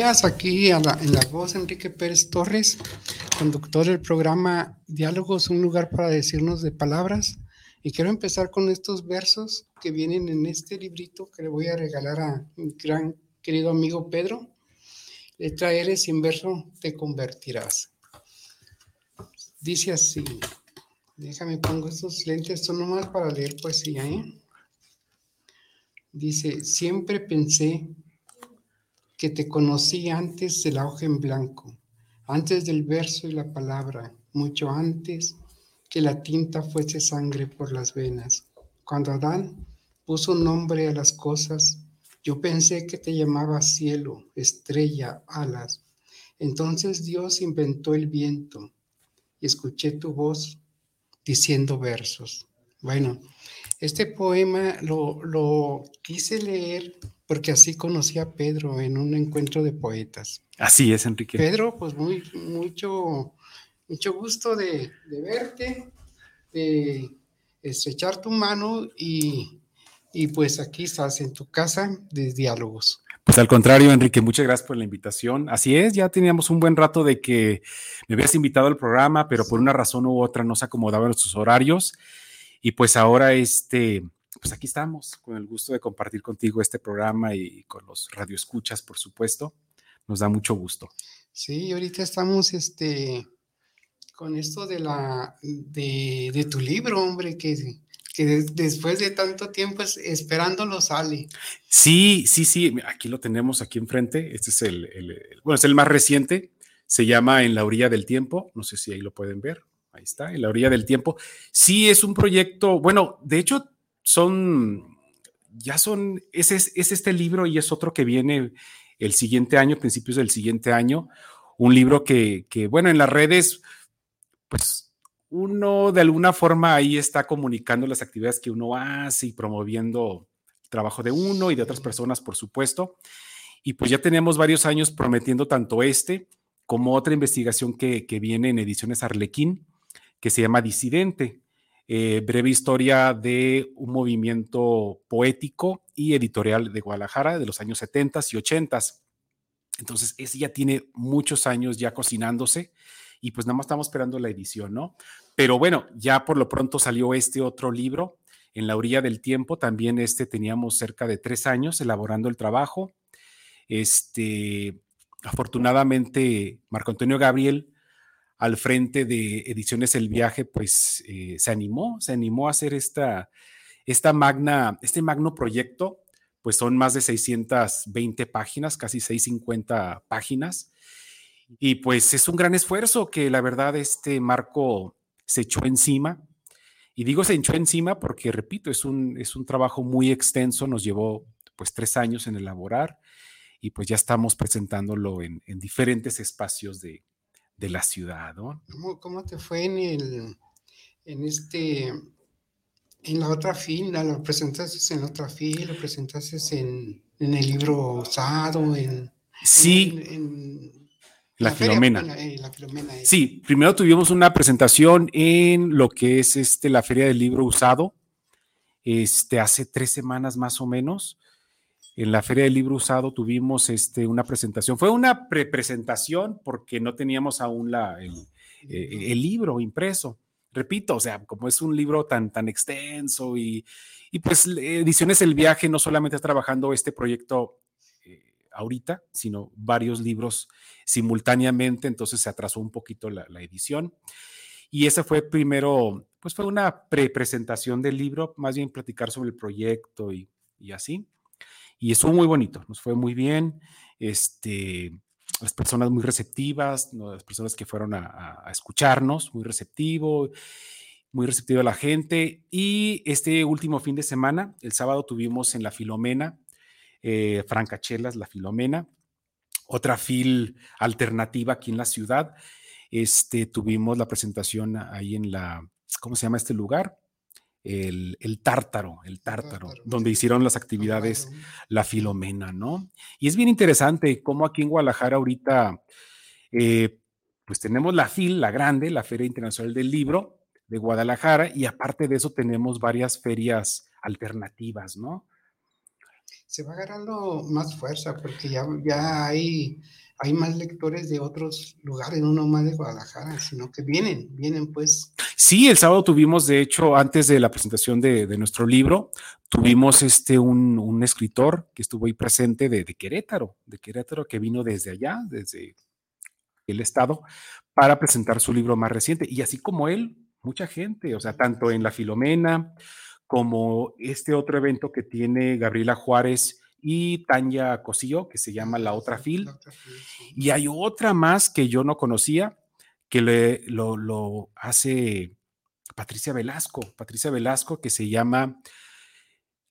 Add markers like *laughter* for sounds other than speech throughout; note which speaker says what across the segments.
Speaker 1: aquí en la voz Enrique Pérez Torres, conductor del programa Diálogos, un lugar para decirnos de palabras. Y quiero empezar con estos versos que vienen en este librito que le voy a regalar a mi gran querido amigo Pedro. Letra L sin verso te convertirás. Dice así, déjame pongo estos lentes, son nomás para leer poesía. ¿eh? Dice, siempre pensé que te conocí antes de la hoja en blanco, antes del verso y la palabra, mucho antes que la tinta fuese sangre por las venas. Cuando Adán puso nombre a las cosas, yo pensé que te llamaba cielo, estrella, alas. Entonces Dios inventó el viento y escuché tu voz diciendo versos. Bueno, este poema lo, lo quise leer porque así conocí a Pedro en un encuentro de poetas.
Speaker 2: Así es, Enrique.
Speaker 1: Pedro, pues muy, mucho, mucho gusto de, verte, de estrechar tu mano y, y, pues aquí estás en tu casa de diálogos.
Speaker 2: Pues al contrario, Enrique, muchas gracias por la invitación. Así es, ya teníamos un buen rato de que me habías invitado al programa, pero por una razón u otra no se acomodaban nuestros horarios. Y pues ahora este pues aquí estamos, con el gusto de compartir contigo este programa y con los radioescuchas, por supuesto. Nos da mucho gusto.
Speaker 1: Sí, ahorita estamos este, con esto de, la, de, tu libro, hombre, que, que después de tanto tiempo esperándolo sale.
Speaker 2: Sí, sí, sí, aquí lo tenemos aquí enfrente. Este es el, bueno, es el más reciente. Se llama En la orilla del tiempo. No sé si ahí lo pueden ver. Ahí está, En la orilla del tiempo. Sí, es un proyecto, bueno, de hecho son, ya son, ese es, este libro y es otro que viene el siguiente año, principios del siguiente año, un libro que, que, bueno, en las redes, pues uno de alguna forma ahí está comunicando las actividades que uno hace y promoviendo el trabajo de uno y de otras personas, por supuesto. Y pues ya tenemos varios años prometiendo tanto este como otra investigación que, que viene en Ediciones Arlequín, que se llama Disidente. Eh, breve historia de un movimiento poético y editorial de Guadalajara de los años 70 y 80. Entonces, ese ya tiene muchos años ya cocinándose y pues nada más estamos esperando la edición, ¿no? Pero bueno, ya por lo pronto salió este otro libro, En la orilla del tiempo, también este teníamos cerca de tres años elaborando el trabajo. Este, afortunadamente, Marco Antonio Gabriel al frente de Ediciones El Viaje, pues eh, se animó, se animó a hacer esta, esta magna, este magno proyecto, pues son más de 620 páginas, casi 650 páginas. Y pues es un gran esfuerzo que la verdad este Marco se echó encima. Y digo se echó encima porque, repito, es un, es un trabajo muy extenso, nos llevó pues tres años en elaborar y pues ya estamos presentándolo en diferentes espacios de, de la ciudad. ¿no?
Speaker 1: ¿Cómo, te fue en el, en este, en la otra fila? ¿Lo presentaste en la otra fila? ¿Lo presentaste en, en el libro usado? En,
Speaker 2: sí. En, la, Filomena. la, Filomena sí, primero tuvimos una presentación en lo que es este, la Feria del Libro Usado, este, hace tres semanas más o menos en la Feria del Libro Usado tuvimos este, una presentación. Fue una pre-presentación porque no teníamos aún la, el, eh, libro impreso. repito, o sea, como es un libro tan, tan extenso y, y pues Ediciones El Viaje no solamente está trabajando este proyecto eh, ahorita, sino varios libros simultáneamente, entonces se atrasó un poquito la, edición. Y esa fue primero, pues fue una pre-presentación del libro, más bien platicar sobre el proyecto y, y así. Y estuvo muy bonito, nos fue muy bien. Este, las personas muy receptivas, las personas que fueron a, escucharnos, muy receptivo, muy receptivo a la gente. Y este último fin de semana, el sábado tuvimos en la Filomena, eh, Francachelas, la Filomena, otra fil alternativa aquí en la ciudad. Este, tuvimos la presentación ahí en la, ¿cómo se llama este lugar? El, tártaro, el tártaro, donde hicieron las actividades la Filomena, ¿no? Y es bien interesante cómo aquí en Guadalajara ahorita, eh, pues tenemos la FIL, la grande, la Feria Internacional del Libro de Guadalajara, y aparte de eso tenemos varias ferias alternativas, ¿no?
Speaker 1: Se va agarrando más fuerza porque ya, ya hay hay más lectores de otros lugares, no nomás de Guadalajara, sino que vienen, vienen pues.
Speaker 2: Sí, el sábado tuvimos, de hecho, antes de la presentación de, nuestro libro, tuvimos este un, escritor que estuvo ahí presente de, Querétaro, de Querétaro, que vino desde allá, desde el estado, para presentar su libro más reciente. Y así como él, mucha gente, o sea, tanto en la Filomena como este otro evento que tiene Gabriela Juárez y Tanya Cosillo, que se llama La Otra Fil. Y hay otra más que yo no conocía, que le, lo, hace Patricia Velasco. Patricia Velasco, que se llama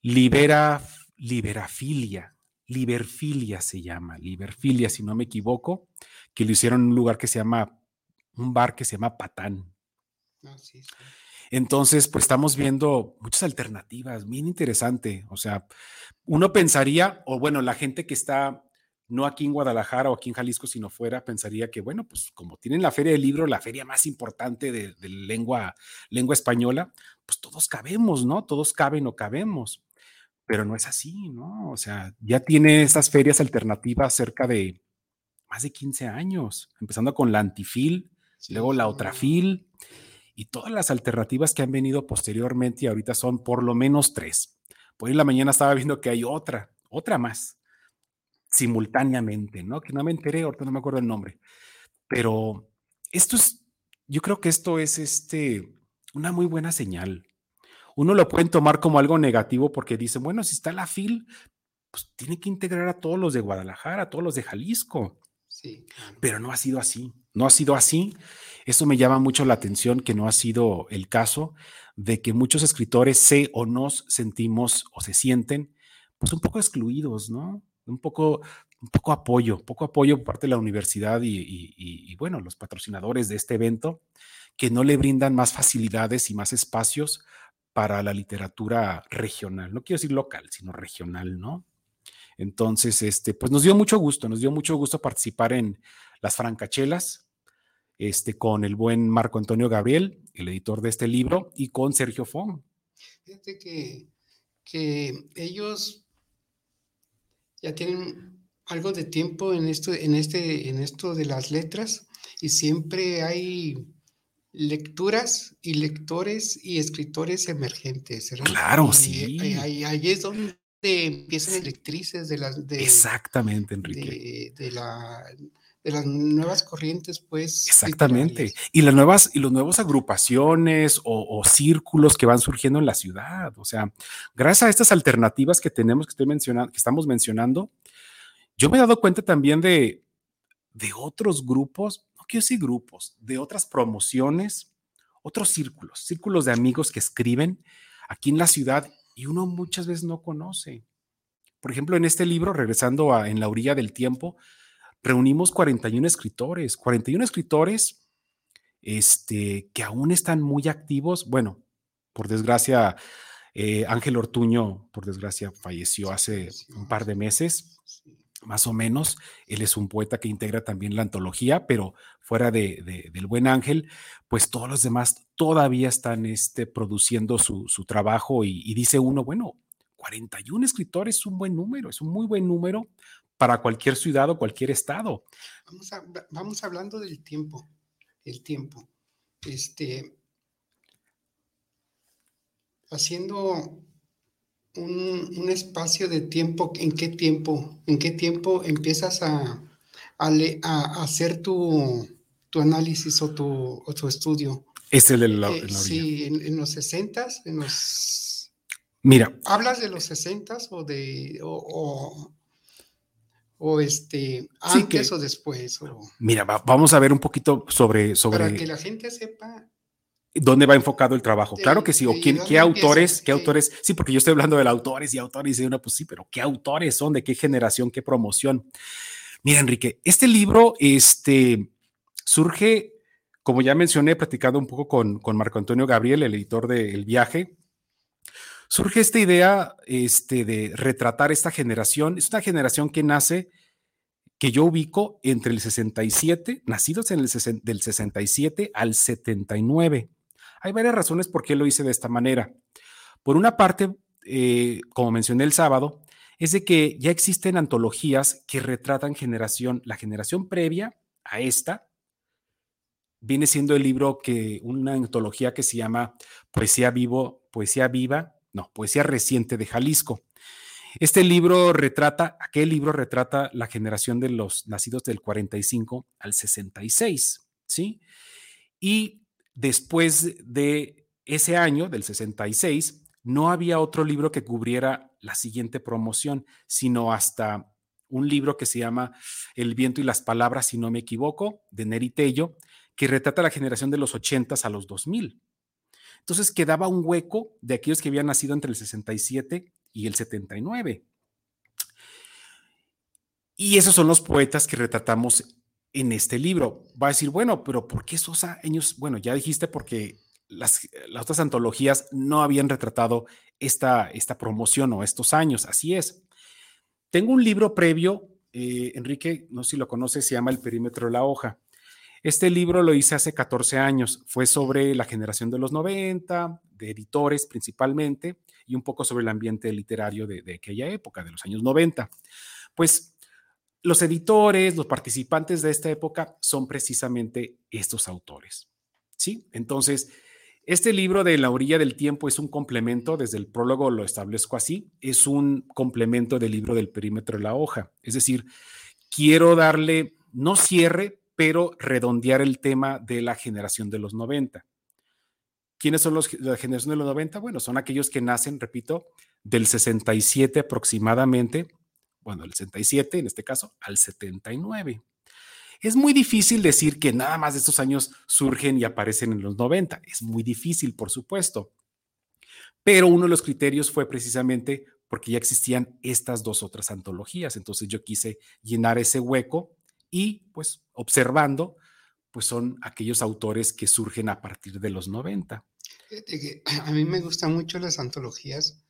Speaker 2: Libera, Liberafilia. Liberfilia se llama, Liberfilia, si no me equivoco, que lo hicieron en un lugar que se llama, un bar que se llama Patán. Ah, Entonces, pues estamos viendo muchas alternativas, bien interesante. O sea, uno pensaría, o bueno, la gente que está no aquí en Guadalajara o aquí en Jalisco, sino fuera, pensaría que, bueno, pues como tienen la feria del libro, la feria más importante de, lengua, lengua española, pues todos cabemos, ¿no? Todos caben o cabemos. Pero no es así, ¿no? O sea, ya tiene estas ferias alternativas cerca de más de 15 años, empezando con la antifil, luego la otra fil, y todas las alternativas que han venido posteriormente y ahorita son por lo menos tres. Por ahí la mañana estaba viendo que hay otra, otra más, simultáneamente, ¿no? Que no me enteré, ahorita no me acuerdo el nombre. Pero esto es, yo creo que esto es este, una muy buena señal. Uno lo pueden tomar como algo negativo porque dicen, bueno, si está la FIL, pues tiene que integrar a todos los de Guadalajara, a todos los de Jalisco. Sí. Pero no ha sido así, no ha sido así. Eso me llama mucho la atención que no ha sido el caso de que muchos escritores se o nos sentimos o se sienten pues un poco excluidos, ¿no? Un poco, un poco apoyo, poco apoyo por parte de la universidad y, bueno, los patrocinadores de este evento que no le brindan más facilidades y más espacios para la literatura regional, no quiero decir local, sino regional, ¿no? Entonces, este, pues nos dio mucho gusto, nos dio mucho gusto participar en las francachelas, este, con el buen Marco Antonio Gabriel, el editor de este libro, y con Sergio Fong.
Speaker 1: Fíjate que, que ellos ya tienen algo de tiempo en esto, en este, en esto de las letras, y siempre hay lecturas y lectores y escritores emergentes.
Speaker 2: Claro, sí.
Speaker 1: Ahí, es donde empiezan las lectrices de las... De,
Speaker 2: Exactamente, Enrique.
Speaker 1: de la de las nuevas corrientes, pues.
Speaker 2: Exactamente. Y las nuevas, y los nuevos agrupaciones o, círculos que van surgiendo en la ciudad. O sea, gracias a estas alternativas que tenemos, que estoy mencionando, que estamos mencionando, yo me he dado cuenta también de, de otros grupos, no quiero decir grupos, de otras promociones, otros círculos, círculos de amigos que escriben aquí en la ciudad y uno muchas veces no conoce. Por ejemplo, en este libro, regresando a En la orilla del tiempo, reunimos 41 escritores, 41 escritores este, que aún están muy activos. Bueno, por desgracia, eh, Ángel Ortuño, por desgracia, falleció hace un par de meses, más o menos. Él es un poeta que integra también la antología, pero fuera de, del buen Ángel, pues todos los demás todavía están este, produciendo su, trabajo y, y dice uno, bueno, 41 escritores es un buen número, es un muy buen número para cualquier ciudad o cualquier estado.
Speaker 1: Vamos, vamos hablando del tiempo, el tiempo. Este, haciendo un, espacio de tiempo, ¿en qué tiempo? ¿En qué tiempo empiezas a, a, hacer tu, tu, análisis o tu, o tu estudio?
Speaker 2: Es el de la,
Speaker 1: eh, Sí, en, los 60 en los...
Speaker 2: Mira.
Speaker 1: ¿Hablas de los 60 o de... O, o, este, antes o después?
Speaker 2: Mira, vamos a ver un poquito sobre, sobre...
Speaker 1: Para que la gente sepa
Speaker 2: ¿Dónde va enfocado el trabajo? claro que sí. ¿O quién, qué autores? ¿Qué autores? Sí, porque yo estoy hablando de autores y autores y uno, pues sí, pero ¿qué autores son? ¿De qué generación? ¿Qué promoción? Mira, Enrique, este libro este, surge, como ya mencioné, platicando un poco con, con Marco Antonio Gabriel, el editor de El Viaje. Surge esta idea este, de retratar esta generación. Es una generación que nace, que yo ubico entre el 67, nacidos en el del 67 al 79 hay varias razones por qué lo hice de esta manera. Por una parte, eh, como mencioné el sábado, es de que ya existen antologías que retratan generación, la generación previa a esta, viene siendo el libro que, una antología que se llama Poesía Vivo, Poesía Viva, no, Poesía Reciente de Jalisco. Este libro retrata, aquel libro retrata la generación de los nacidos del 45 al 66, ¿sí? Y después de ese año, del 66, no había otro libro que cubriera la siguiente promoción, sino hasta un libro que se llama El viento y las palabras, si no me equivoco, de Neri Tello, que retrata la generación de los 80 a los 2000. Entonces quedaba un hueco de aquellos que habían nacido entre el 67 y el 79. Y esos son los poetas que retratamos en este libro. Va a decir, bueno, pero ¿por qué esos años? Bueno, ya dijiste porque las, las otras antologías no habían retratado esta, esta promoción o estos años, así es. Tengo un libro previo, eh, Enrique, no sé si lo conoces, se llama El perímetro de la hoja. Este libro lo hice hace 14 años, fue sobre la generación de los 90, de editores principalmente, y un poco sobre el ambiente literario de, aquella época, de los años 90. Pues los editores, los participantes de esta época son precisamente estos autores. ¿Sí? Entonces, este libro de La orilla del tiempo es un complemento, desde el prólogo lo establezco así, es un complemento del libro del perímetro de la hoja. Es decir, quiero darle, no cierre, pero redondear el tema de la generación de los 90. ¿Quiénes son los, la generación de los 90? Bueno, son aquellos que nacen, repito, del 67 aproximadamente bueno, el 67 en este caso, al 79. Es muy difícil decir que nada más de estos años surgen y aparecen en los 90. Es muy difícil, por supuesto. Pero uno de los criterios fue precisamente porque ya existían estas dos otras antologías. Entonces yo quise llenar ese hueco y pues observando, pues son aquellos autores que surgen a partir de los 90. *clears throat*
Speaker 1: A mí me gustan mucho las antologías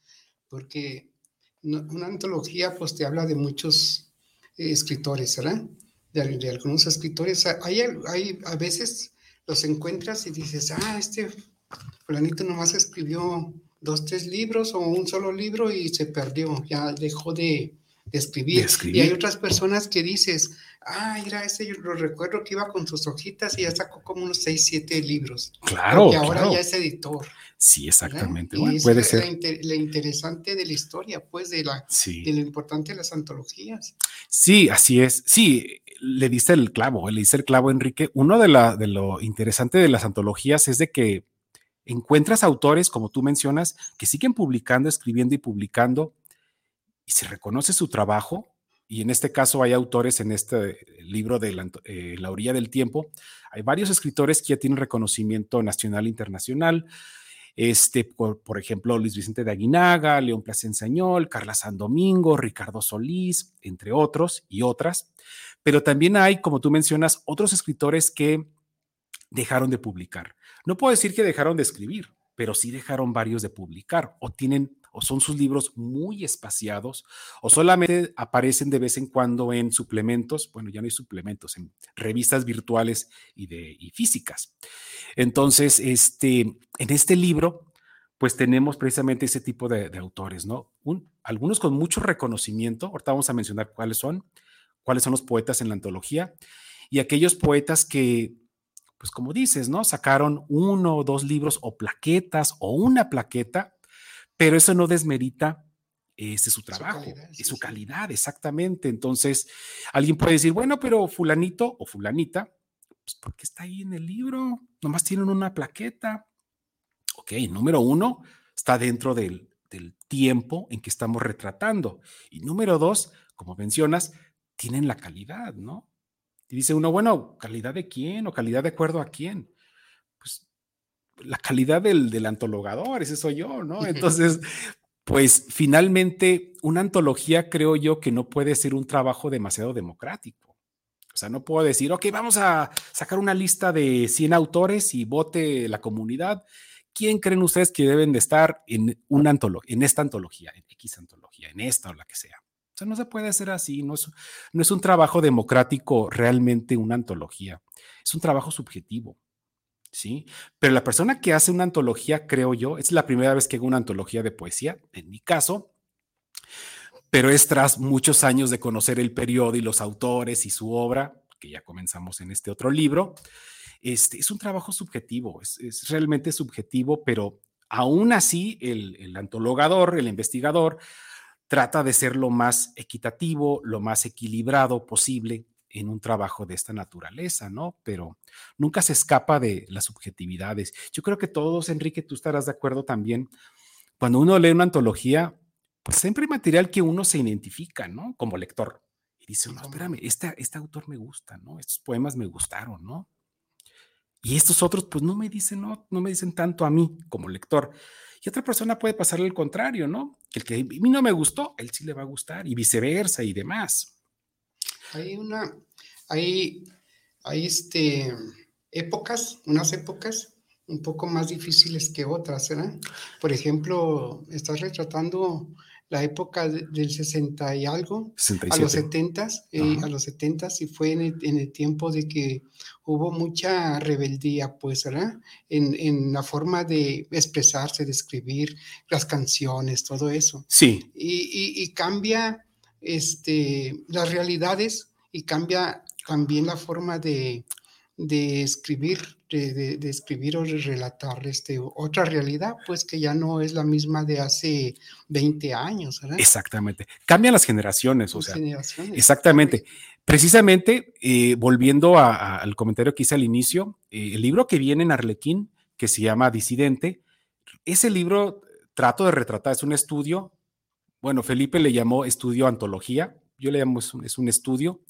Speaker 1: porque una antología pues te habla de muchos eh, escritores, ¿verdad? De, algunos escritores. Hay, hay, a veces los encuentras y dices, ah, este fulanito nomás escribió dos, tres libros o un solo libro y se perdió, ya dejó de, escribir. Y hay otras personas que dices, ah, mira, ese yo lo recuerdo que iba con sus hojitas y ya sacó como unos seis, siete libros.
Speaker 2: Claro.
Speaker 1: Y ahora ya es editor.
Speaker 2: Sí, exactamente.
Speaker 1: puede ser. La, interesante de la historia, pues, de, la, de lo importante de las antologías.
Speaker 2: Sí, así es. Sí, le dice el clavo, le dice el clavo, Enrique. Uno de, la, de lo interesante de las antologías es de que encuentras autores, como tú mencionas, que siguen publicando, escribiendo y publicando, y se reconoce su trabajo, y en este caso hay autores en este libro de la, eh, la, orilla del tiempo, hay varios escritores que ya tienen reconocimiento nacional e internacional, este, por, por, ejemplo, Luis Vicente de Aguinaga, León Plasenciañol, Carla San Domingo, Ricardo Solís, entre otros y otras. Pero también hay, como tú mencionas, otros escritores que dejaron de publicar. No puedo decir que dejaron de escribir, pero sí dejaron varios de publicar o tienen o son sus libros muy espaciados o solamente aparecen de vez en cuando en suplementos, bueno, ya no hay suplementos, en revistas virtuales y, de, y físicas. Entonces, este, en este libro, pues tenemos precisamente ese tipo de, autores, ¿no? algunos con mucho reconocimiento, ahorita vamos a mencionar cuáles son, cuáles son los poetas en la antología, y aquellos poetas que, pues como dices, ¿no? Sacaron uno o dos libros o plaquetas o una plaqueta pero eso no desmerita este su trabajo,
Speaker 1: Su calidad, sí,
Speaker 2: su calidad, exactamente. Entonces, alguien puede decir, bueno, pero fulanito o fulanita, pues ¿por qué está ahí en el libro? Nomás tienen una plaqueta. Ok, número uno, está dentro del, del tiempo en que estamos retratando. Y número dos, como mencionas, tienen la calidad, ¿no? Y dice uno, bueno, ¿calidad de quién o calidad de acuerdo a quién? La calidad del, del antologador, ese soy yo, ¿no? Entonces, pues finalmente una antología creo yo que no puede ser un trabajo demasiado democrático. O sea, no puedo decir, ok, vamos a sacar una lista de 100 autores y vote la comunidad. ¿Quién creen ustedes que deben de estar en, una antolo en esta antología, en X antología, en esta o la que sea? O sea, no se puede hacer así, no es, no es un trabajo democrático realmente una antología, es un trabajo subjetivo. ¿Sí? Pero la persona que hace una antología, creo yo, es la primera vez que hago una antología de poesía, en mi caso, pero es tras muchos años de conocer el periodo y los autores y su obra, que ya comenzamos en este otro libro. Este, es un trabajo subjetivo, es, es realmente subjetivo, pero aún así el, el antologador, el investigador, trata de ser lo más equitativo, lo más equilibrado posible en un trabajo de esta naturaleza, ¿no? Pero nunca se escapa de las subjetividades. Yo creo que todos, Enrique, tú estarás de acuerdo también. Cuando uno lee una antología, pues siempre hay material que uno se identifica, ¿no? Como lector. Y dice, no, espérame, este, este autor me gusta, ¿no? Estos poemas me gustaron, ¿no? Y estos otros, pues no me dicen, no, no me dicen tanto a mí como lector. Y otra persona puede pasarle el contrario, ¿no? Que el que a mí no me gustó, él sí le va a gustar y viceversa y demás.
Speaker 1: Hay una, hay, hay este, épocas, unas épocas un poco más difíciles que otras, ¿verdad? Por ejemplo, estás retratando la época de- del 60 y algo,
Speaker 2: 67.
Speaker 1: a los 70, eh, a los 70 y fue en el, en el tiempo de que hubo mucha rebeldía, pues, ¿verdad? En, en la forma de expresarse, de escribir las canciones, todo eso
Speaker 2: Sí,
Speaker 1: y, y- y cambia este, las realidades y cambia también la forma de, de escribir, de, de- de escribir o de relatar este, otra realidad, pues que ya no es la misma de hace 20 años, ¿verdad?
Speaker 2: exactamente. Cambian las generaciones, o
Speaker 1: Las
Speaker 2: sea,
Speaker 1: generaciones.
Speaker 2: exactamente. Precisamente, eh, volviendo a- a- al comentario que hice al inicio, eh, el libro que viene en Arlequín, que se llama Disidente, ese libro trato de retratar, es un estudio, bueno, Felipe le llamó estudio antología, yo le llamo es un, es un estudio,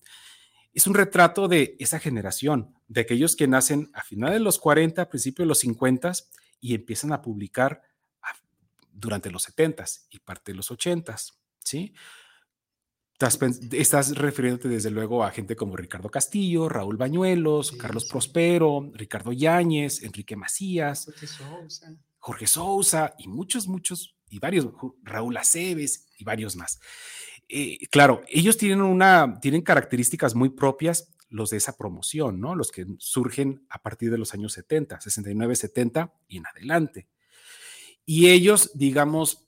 Speaker 2: es un retrato de esa generación, de aquellos que nacen a finales de los 40, principios de los 50 y empiezan a publicar a- durante los 70 y parte de los 80, ¿sí? Estás, refiriéndote desde luego a gente como Ricardo Castillo, Raúl Bañuelos,
Speaker 1: Sí,
Speaker 2: Carlos
Speaker 1: sí.
Speaker 2: Prospero, Ricardo Yáñez, Enrique Macías,
Speaker 1: Jorge Sousa.
Speaker 2: Jorge Sousa y muchos, muchos, y varios, Raúl Aceves y varios más. Eh, claro, ellos tienen una, tienen características muy propias, los de esa promoción, ¿no? Los que surgen a partir de los años 70, 69, 70 y en adelante. Y ellos, digamos,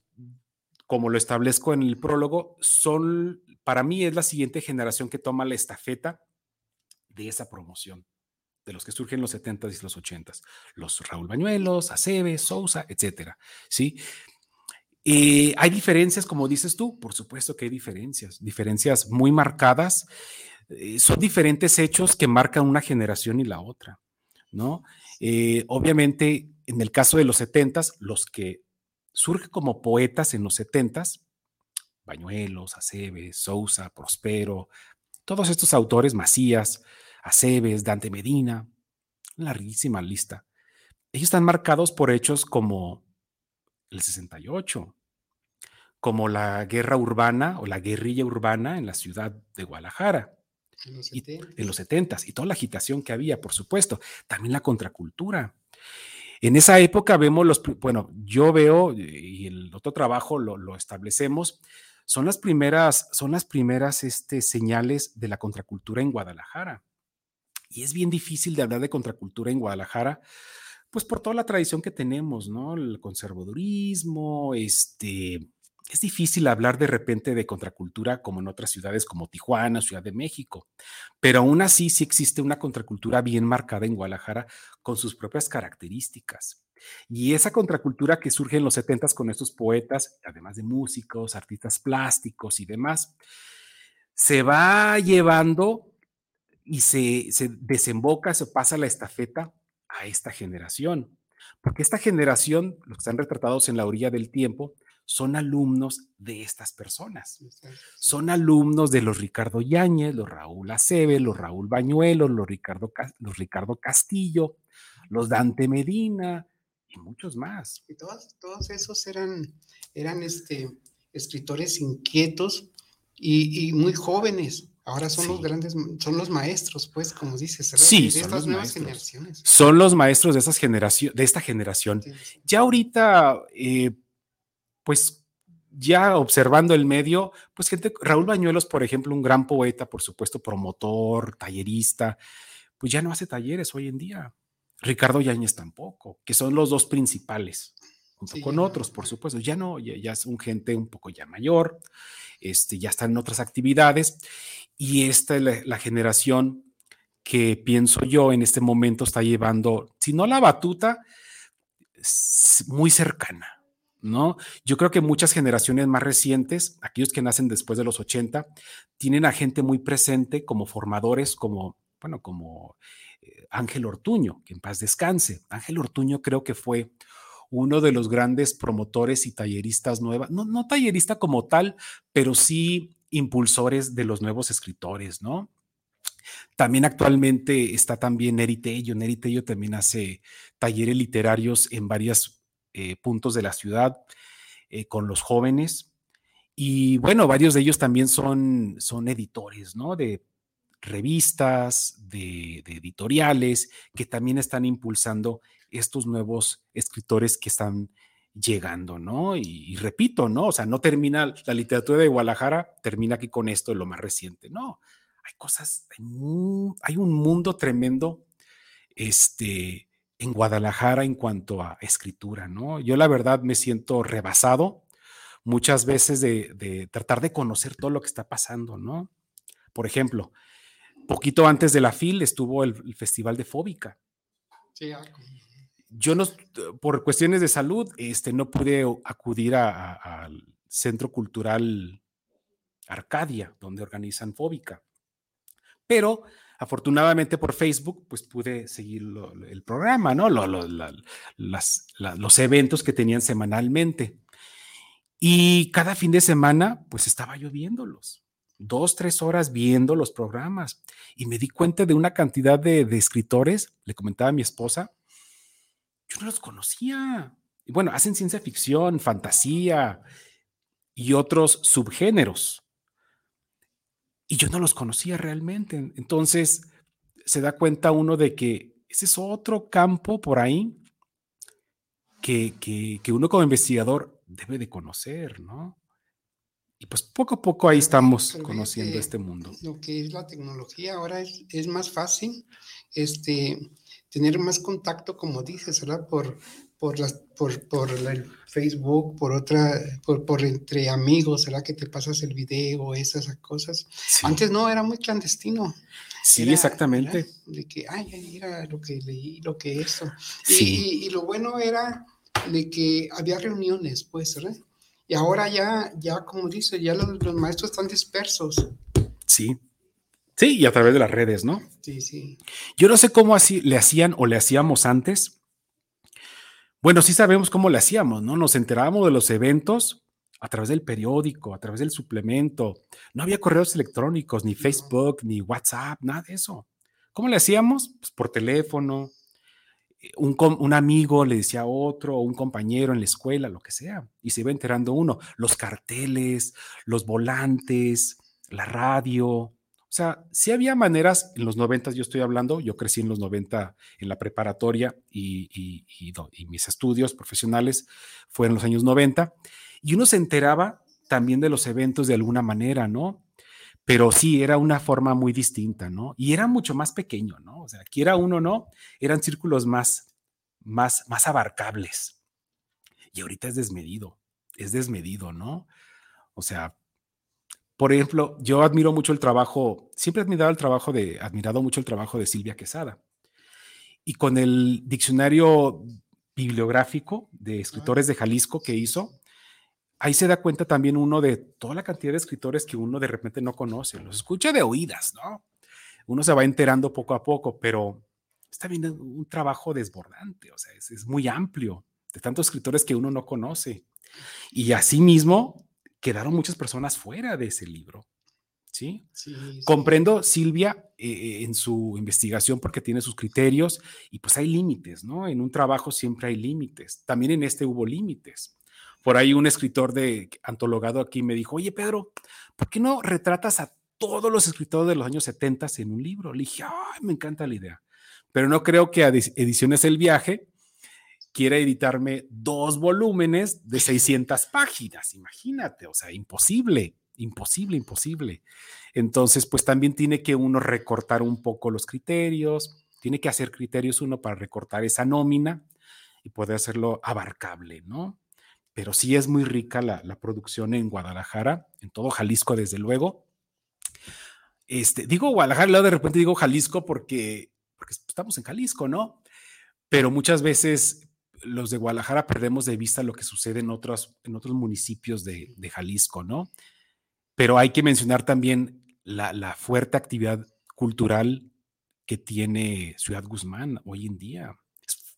Speaker 2: como lo establezco en el prólogo, son, para mí es la siguiente generación que toma la estafeta de esa promoción, de los que surgen en los 70s y los 80s. Los Raúl Bañuelos, Aceves, Sousa, etcétera, ¿sí? Eh, hay diferencias, como dices tú, por supuesto que hay diferencias, diferencias muy marcadas. Eh, son diferentes hechos que marcan una generación y la otra, ¿no? Eh, obviamente, en el caso de los 70s, los que surgen como poetas en los 70s, Bañuelos, Aceves, Sousa, Prospero, todos estos autores, Macías, Aceves, Dante Medina, larguísima lista. Ellos están marcados por hechos como el 68, como la guerra urbana o la guerrilla urbana en la ciudad de Guadalajara
Speaker 1: En los
Speaker 2: y-
Speaker 1: 70.
Speaker 2: en los 70 y toda la agitación que había, por supuesto, también la contracultura. En esa época vemos los, bueno, yo veo y el otro trabajo lo, lo establecemos, son las primeras, son las primeras este, señales de la contracultura en Guadalajara. Y es bien difícil de hablar de contracultura en Guadalajara, pues por toda la tradición que tenemos, ¿no? El conservadurismo, este, es difícil hablar de repente de contracultura como en otras ciudades como Tijuana, Ciudad de México, pero aún así sí existe una contracultura bien marcada en Guadalajara con sus propias características. Y esa contracultura que surge en los 70 con estos poetas, además de músicos, artistas plásticos y demás, se va llevando y se, se desemboca, se pasa la estafeta a esta generación. Porque esta generación, los que están retratados en la orilla del tiempo, son alumnos de estas personas. Son alumnos de los Ricardo Yáñez, los Raúl Acebe, los Raúl Bañuelos, los Ricardo, los Ricardo Castillo, los Dante Medina y muchos más.
Speaker 1: Y todos, todos esos eran, eran este, escritores inquietos y, muy jóvenes. Ahora son los grandes, son los maestros, pues, como dices,
Speaker 2: Sí, de son estas nuevas generaciones. Son los maestros de, esas generación, de esta generación. Ya ahorita, eh, pues ya observando el medio, pues gente, Raúl Bañuelos, por ejemplo, un gran poeta, por supuesto, promotor, tallerista, pues ya no hace talleres hoy en día. Ricardo Yáñez tampoco, que son los dos principales, junto con otros, por supuesto. Ya no, ya, es un gente un poco ya mayor, este, ya están en otras actividades, y esta es la generación que pienso yo en este momento está llevando, si no la batuta, muy cercana ¿no? Yo creo que muchas generaciones más recientes, aquellos que nacen después de los 80, tienen a gente muy presente como formadores, como, bueno, como eh, Ángel Ortuño, que en paz descanse. Ángel Ortuño creo que fue uno de los grandes promotores y talleristas nuevas, no, no tallerista como tal, pero sí impulsores de los nuevos escritores, ¿no? También actualmente está también Neri Tello. Neri Tello también hace talleres literarios en varias eh, puntos de la ciudad eh, con los jóvenes. Y bueno, varios de ellos también son, son editores, ¿no? De revistas, de, editoriales, que también están impulsando estos nuevos escritores que están llegando, ¿no? Y, repito, ¿no? O sea, no termina la literatura de Guadalajara, termina aquí con esto, lo más reciente, no. Hay cosas, hay, un mundo tremendo, este, en Guadalajara en cuanto a escritura, ¿no? Yo la verdad me siento rebasado muchas veces de, tratar de conocer todo lo que está pasando, ¿no? Por ejemplo, poquito antes de la FIL estuvo el, Festival de Fóbica. Sí, ah, yo no, por cuestiones de salud, este, no pude acudir al Centro Cultural Arcadia, donde organizan Fóbica. Pero afortunadamente por Facebook, pues pude seguir el programa, ¿no? los eventos que tenían semanalmente. Y cada fin de semana, pues estaba yo viéndolos. Dos, tres horas viendo los programas. Y me di cuenta de una cantidad de, de escritores, le comentaba a mi esposa, yo no los conocía. Y bueno, hacen ciencia ficción, fantasía y otros subgéneros y yo no los conocía realmente. Entonces se da cuenta uno de que ese es otro campo por ahí que, que, uno como investigador debe de conocer, ¿no? Y pues poco a poco ahí estamos conociendo este mundo.
Speaker 1: Lo que es la tecnología ahora es, es más fácil este, tener más contacto, como dices, ¿verdad? Por, por, las, por, por el Facebook, por otra, por, por, entre amigos, ¿será que te pasas el video, esas cosas? Antes no, era muy clandestino.
Speaker 2: Sí, exactamente.
Speaker 1: de que, ay, mira lo que leí, lo que eso. Sí. Y, lo bueno era de que había reuniones, pues, ¿verdad? Y ahora ya, ya como dice, ya los, los maestros están dispersos.
Speaker 2: Sí. Sí, y a través de las redes, ¿no?
Speaker 1: Sí, sí.
Speaker 2: Yo no sé cómo así le hacían o le hacíamos antes, bueno, sí sabemos cómo lo hacíamos, ¿no? Nos enterábamos de los eventos a través del periódico, a través del suplemento. No había correos electrónicos, ni Facebook, ni WhatsApp, nada de eso. ¿Cómo le hacíamos? Pues por teléfono. Eh, un, un, amigo le decía a otro, un compañero en la escuela, lo que sea, y se iba enterando uno. Los carteles, los volantes, la radio, o sea, sí había maneras, en los 90 yo estoy hablando, yo crecí en los 90 en la preparatoria y, mis estudios profesionales fueron en los años 90, y uno se enteraba también de los eventos de alguna manera, ¿no? Pero sí, era una forma muy distinta, ¿no? Y era mucho más pequeño, ¿no? O sea, quiera uno, ¿no? Eran círculos más, más, más abarcables. Y ahorita es desmedido, es desmedido, ¿no? O sea, por ejemplo, yo admiro mucho el trabajo, siempre he admirado el trabajo de, admirado mucho el trabajo de Silvia Quesada. Y con el diccionario bibliográfico de escritores de Jalisco que hizo, ahí se da cuenta también uno de toda la cantidad de escritores que uno de repente no conoce, los escucha de oídas, ¿no? Uno se va enterando poco a poco, pero está bien un trabajo desbordante, o sea, es, es muy amplio, de tantos escritores que uno no conoce. Y asimismo, quedaron muchas personas fuera de ese libro. ¿Sí? Comprendo, Silvia, eh, eh, en su investigación porque tiene sus criterios y pues hay límites, ¿no? En un trabajo siempre hay límites. También en este hubo límites. Por ahí un escritor de antologado aquí me dijo, oye Pedro, ¿por qué no retratas a todos los escritores de los años 70 en un libro? Le dije, ay, me encanta la idea. Pero no creo que Ediciones El Viaje quiera editarme dos volúmenes de 600 páginas. Imagínate, o sea, imposible, imposible, imposible. Entonces, pues también tiene que uno recortar un poco los criterios, tiene que hacer criterios uno para recortar esa nómina y poder hacerlo abarcable, ¿no? Pero sí es muy rica la, producción en Guadalajara, en todo Jalisco, desde luego. Este, digo Guadalajara, de repente digo Jalisco porque, porque estamos en Jalisco, ¿no? Pero muchas veces los de Guadalajara perdemos de vista lo que sucede en otros, en otros municipios de, Jalisco, ¿no? Pero hay que mencionar también la, fuerte actividad cultural que tiene Ciudad Guzmán hoy en día.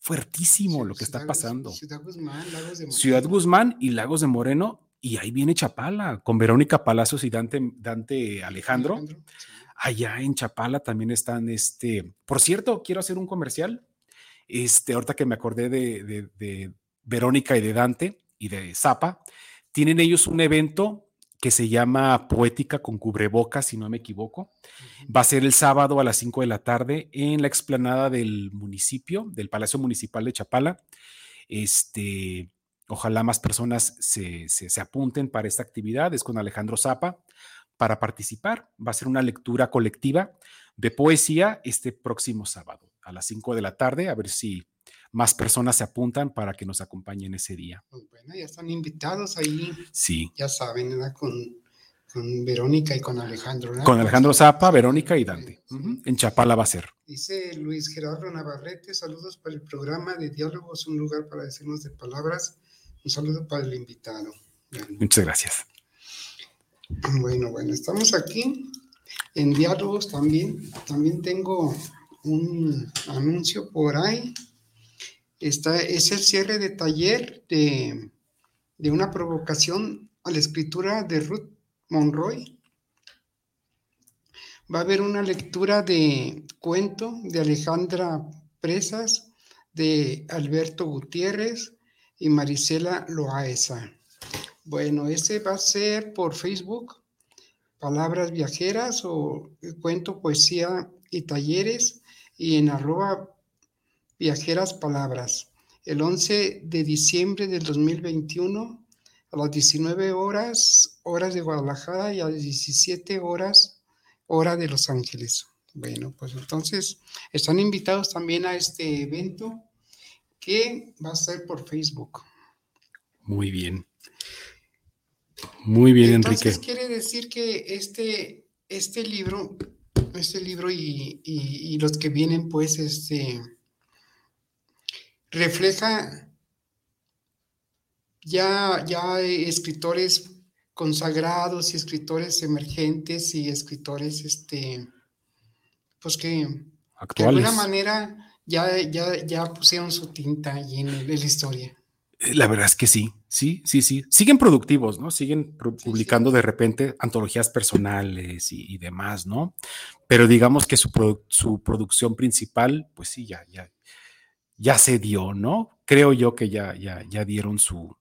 Speaker 2: Fuertísimo lo que está pasando. Ciudad Guzmán, Lagos de Moreno. Ciudad Guzmán y Lagos de Moreno. Y ahí viene Chapala, con Verónica Palacios y Dante, Dante Alejandro. Allá en Chapala también están, este, por cierto, quiero hacer un comercial este, ahorita que me acordé de, Verónica y de Dante y de Zapa, tienen ellos un evento que se llama Poética con cubrebocas, si no me equivoco. Va a ser el sábado a las 5 de la tarde en la explanada del municipio, del Palacio Municipal de Chapala. Este, ojalá más personas se, se, apunten para esta actividad. Es con Alejandro Zapa para participar. Va a ser una lectura colectiva de poesía este próximo sábado a las 5 de la tarde, a ver si más personas se apuntan para que nos acompañen ese día.
Speaker 1: Pues bueno, ya están invitados ahí.
Speaker 2: Sí.
Speaker 1: Ya saben, ¿verdad? Con, con Verónica y con Alejandro.
Speaker 2: Con Alejandro Zapa, Verónica y Dante. En Chapala va a ser.
Speaker 1: Dice Luis Gerardo Navarrete, saludos para el programa de Diálogos, un lugar para decirnos de palabras. Un saludo para el invitado.
Speaker 2: Muchas gracias.
Speaker 1: Bueno, bueno, estamos aquí en Diálogos también. También tengo un anuncio por ahí. Está, es el cierre de taller de, de una provocación a la escritura de Ruth Monroy. Va a haber una lectura de cuento de Alejandra Presas, de Alberto Gutiérrez y Marisela Loaesa. Bueno, ese va a ser por Facebook, Palabras Viajeras o Cuento, Poesía y Talleres y en arroba viajeras palabras. El 11 de diciembre del 2021 a las 19 horas, horas de Guadalajara y a las 17 horas, hora de Los Ángeles. Bueno, pues entonces están invitados también a este evento que va a ser por Facebook.
Speaker 2: Muy bien. Muy bien, Entonces,
Speaker 1: Enrique. Quiere decir que este, este libro este libro y, los que vienen, pues, este, refleja ya, ya escritores consagrados y escritores emergentes y escritores, este, pues que, de alguna manera ya, ya, ya pusieron su tinta ahí en la historia.
Speaker 2: La verdad es que sí, sí, sí, sí. Siguen productivos, ¿no? Siguen publicando de repente antologías personales y, demás, ¿no? Pero digamos que su, producción principal, pues sí, ya, ya, ya se dio, ¿no? Creo yo que ya, ya, ya dieron su,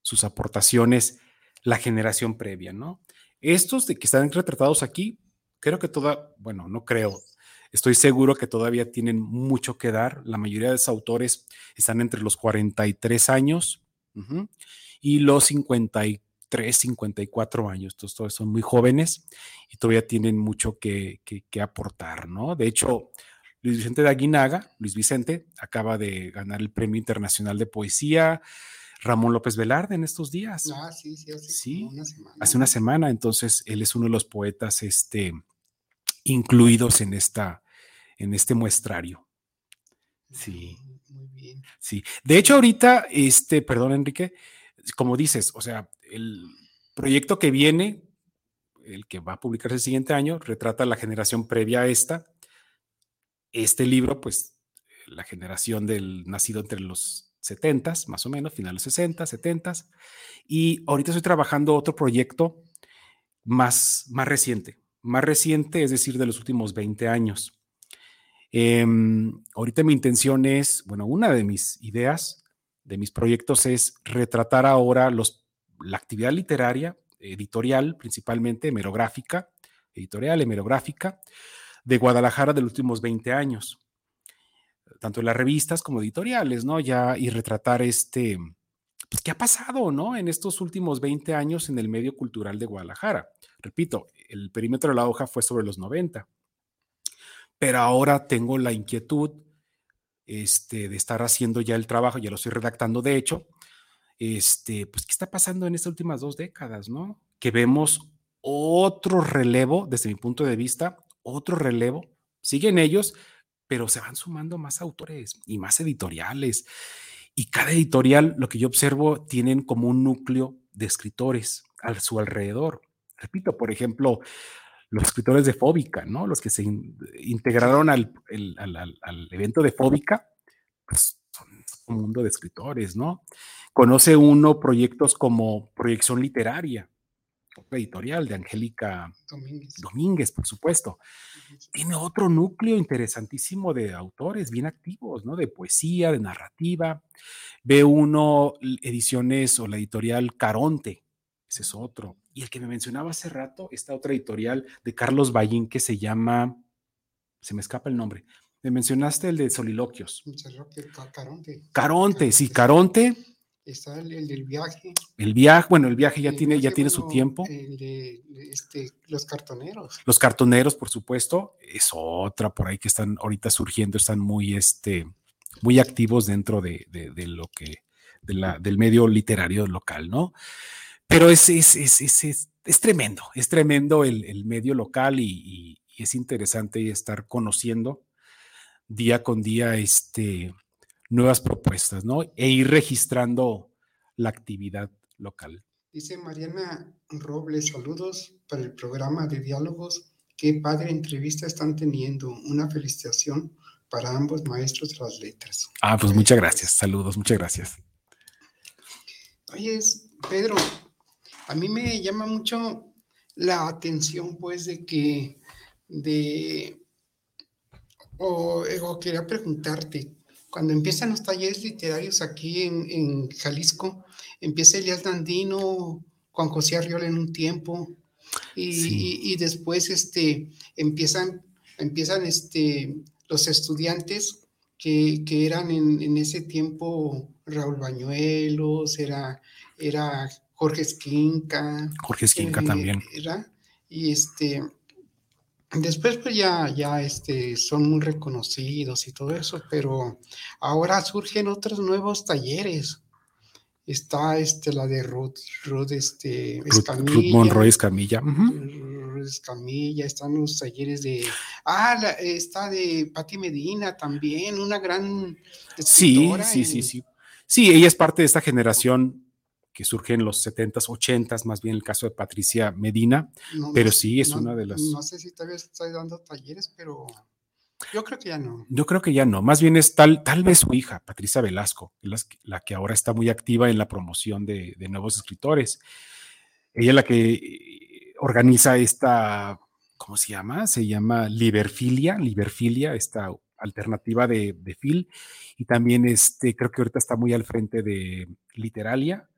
Speaker 2: sus aportaciones la generación previa, ¿no? Estos de que están retratados aquí, creo que toda, bueno, no creo, Estoy seguro que todavía tienen mucho que dar. La mayoría de los autores están entre los 43 años y los 53, 54 años. Entonces, todos son muy jóvenes y todavía tienen mucho que, aportar, ¿no? De hecho, Luis Vicente de Aguinaga, Luis Vicente, acaba de ganar el Premio Internacional de Poesía. Ramón López Velarde en estos días.
Speaker 1: Ah, sí, sí, hace una semana.
Speaker 2: Hace una semana, entonces él es uno de los poetas este, incluidos en, esta, en este muestrario. Sí.
Speaker 1: Muy bien.
Speaker 2: Sí, de hecho ahorita, este, perdón Enrique, como dices, o sea, el proyecto que viene, el que va a publicarse el siguiente año, retrata la generación previa a esta. Este libro, pues, la generación del nacido entre los 70 más o menos, finales 60, 70 y ahorita estoy trabajando otro proyecto más, más reciente, más reciente, es decir, de los últimos 20 años. Em, ahorita mi intención es, bueno, una de mis ideas, de mis proyectos es retratar ahora los, la actividad literaria, editorial, principalmente hemerográfica, editorial, hemerográfica, de Guadalajara de los últimos 20 años, tanto en las revistas como editoriales, ¿no? Ya, y retratar este, pues, ¿qué ha pasado, no? En estos últimos 20 años en el medio cultural de Guadalajara. Repito, el perímetro de la hoja fue sobre los 90 pero ahora tengo la inquietud este, de estar haciendo ya el trabajo, ya lo estoy redactando, de hecho, este, pues, ¿qué está pasando en estas últimas dos décadas, no? Que vemos otro relevo, desde mi punto de vista, otro relevo, siguen ellos, pero se van sumando más autores y más editoriales. Y cada editorial, lo que yo observo, tienen como un núcleo de escritores a su alrededor. Repito, por ejemplo, los escritores de Fóbica, ¿no? Los que se integraron al, evento de Fóbica, pues son un mundo de escritores, ¿no? Conoce uno proyectos como Proyección Literaria, editorial de Angélica Domínguez. por supuesto. Tiene otro núcleo interesantísimo de autores bien activos, ¿no? De poesía, de narrativa. Ve uno ediciones o la editorial Caronte, ese es otro. Y el que me mencionaba hace rato, esta otra editorial de Carlos Ballín que se llama, se me escapa el nombre. Me mencionaste el de Soliloquios. Caronte. Caronte, sí, Caronte.
Speaker 1: Está el, del viaje.
Speaker 2: El viaje, bueno, el viaje ya tiene, ya tiene su tiempo.
Speaker 1: Este, los cartoneros.
Speaker 2: Los cartoneros, por supuesto, es otra por ahí que están ahorita surgiendo, están muy, este, muy activos dentro de, de lo que, de la, del medio literario local, ¿no? Pero es, es, es, es tremendo, es tremendo el, medio local y, es interesante estar conociendo día con día este, nuevas propuestas, ¿no? E ir registrando la actividad local.
Speaker 1: Dice Mariana Robles, saludos para el programa de diálogos. Qué padre entrevista están teniendo. Una felicitación para ambos maestros de las letras.
Speaker 2: Ah, pues muchas gracias. Saludos, muchas gracias.
Speaker 1: Oye, Pedro, a mí me llama mucho la atención, pues, de que, de, o, quería preguntarte, cuando empiezan los talleres literarios aquí en, Jalisco, empieza Elías Dandino, Juan José Arriola en un tiempo, y, después este, empiezan, empiezan este, los estudiantes que, eran en, ese tiempo Raúl Bañuelos, era, era Jorge Esquinca.
Speaker 2: Jorge Esquinca eh, también.
Speaker 1: y este, después pues ya, ya este, son muy reconocidos y todo eso, pero ahora surgen otros nuevos talleres. Está este, la de Ruth, Ruth, este,
Speaker 2: Escamilla. Ruth Monroy Escamilla.
Speaker 1: Ruth Escamilla, están los talleres de... Ah, está de Patti Medina también, una gran...
Speaker 2: Sí, sí, sí, sí. Sí, ella es parte de esta generación que surge en los 70s, 80s, más bien el caso de Patricia Medina, pero sí es una de las...
Speaker 1: No sé si todavía estoy dando talleres, pero yo creo que ya no.
Speaker 2: Yo creo que ya no, más bien es tal, tal vez su hija, Patricia Velasco, la, que ahora está muy activa en la promoción de, nuevos escritores. Ella es la que eh, organiza esta, ¿cómo se llama? Se llama Liberfilia, Liberfilia, esta alternativa de, de Phil, y también este, creo que ahorita está muy al frente de Literalia,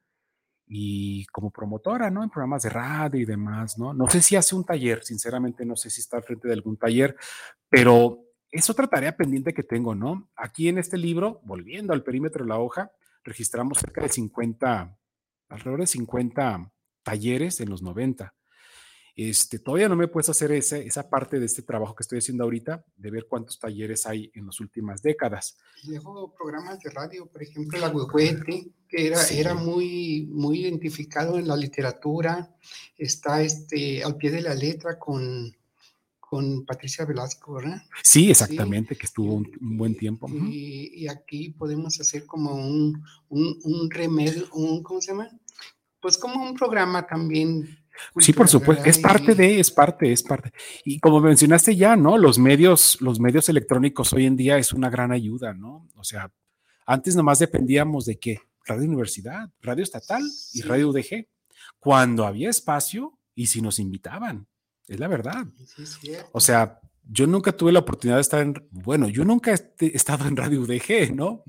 Speaker 2: y como promotora, ¿no? En programas de radio y demás, ¿no? No sé si hace un taller, sinceramente no sé si está al frente de algún taller, pero es otra tarea pendiente que tengo, ¿no? Aquí en este libro, volviendo al perímetro de la hoja, registramos cerca de 50, alrededor de 50 talleres en los 90. Este, todavía no me he puesto a hacer esa parte de este trabajo que estoy haciendo ahorita, de ver cuántos talleres hay en las últimas décadas.
Speaker 1: Y dejo programas de radio, por ejemplo, La Huehuete, que era, era muy, muy identificado en la literatura. Está este, al pie de la letra con, con Patricia Velasco, ¿verdad?
Speaker 2: Sí, exactamente, que estuvo un, buen tiempo.
Speaker 1: Y, aquí podemos hacer como un, un, remedio, un, ¿cómo se llama? Pues como un programa también.
Speaker 2: Sí, por supuesto, es parte de, es parte, es parte. Y como mencionaste ya, ¿no? Los medios, los medios electrónicos hoy en día es una gran ayuda, ¿no? O sea, antes nomás dependíamos de qué? Radio Universidad, Radio Estatal y Radio UDG. Cuando había espacio y si nos invitaban. Es la verdad. o sea, yo nunca tuve la oportunidad de estar en, bueno, yo nunca he estado en Radio UDG, ¿no?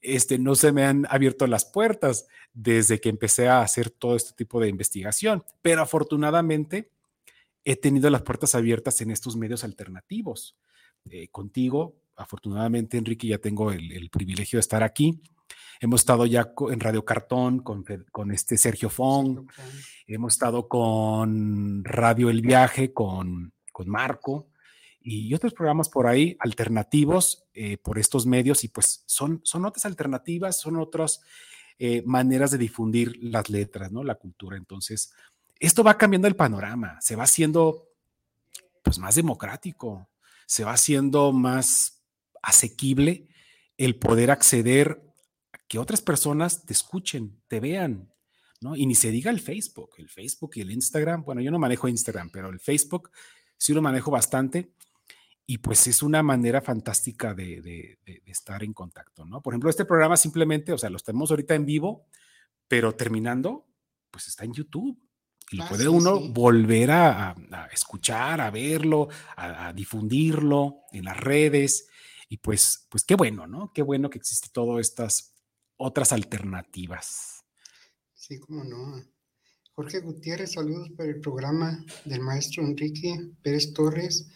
Speaker 2: Este, no se me han abierto las puertas desde que empecé a hacer todo este tipo de investigación, pero afortunadamente he tenido las puertas abiertas en estos medios alternativos. Eh, contigo, afortunadamente, Enrique, ya tengo el, privilegio de estar aquí. Hemos estado ya en Radio Cartón con, con este Sergio Fong, hemos estado con Radio El Viaje, con, con Marco y otros programas por ahí alternativos eh, por estos medios y pues son, son otras alternativas, son otras eh, maneras de difundir las letras, ¿no? La cultura. Entonces, esto va cambiando el panorama, se va haciendo pues más democrático, se va haciendo más asequible el poder acceder que otras personas te escuchen, te vean, ¿no? Y ni se diga el Facebook, el Facebook y el Instagram. Bueno, yo no manejo Instagram, pero el Facebook sí lo manejo bastante. Y pues es una manera fantástica de, estar en contacto, ¿no? Por ejemplo, este programa simplemente, o sea, lo tenemos ahorita en vivo, pero terminando, pues está en YouTube. Y lo ah, puede uno volver a, escuchar, a verlo, a, a, difundirlo en las redes. Y pues, pues qué bueno, ¿no? Qué bueno que existe todas estas otras alternativas.
Speaker 1: Sí, cómo no. Jorge Gutiérrez, saludos para el programa del maestro Enrique Pérez Torres.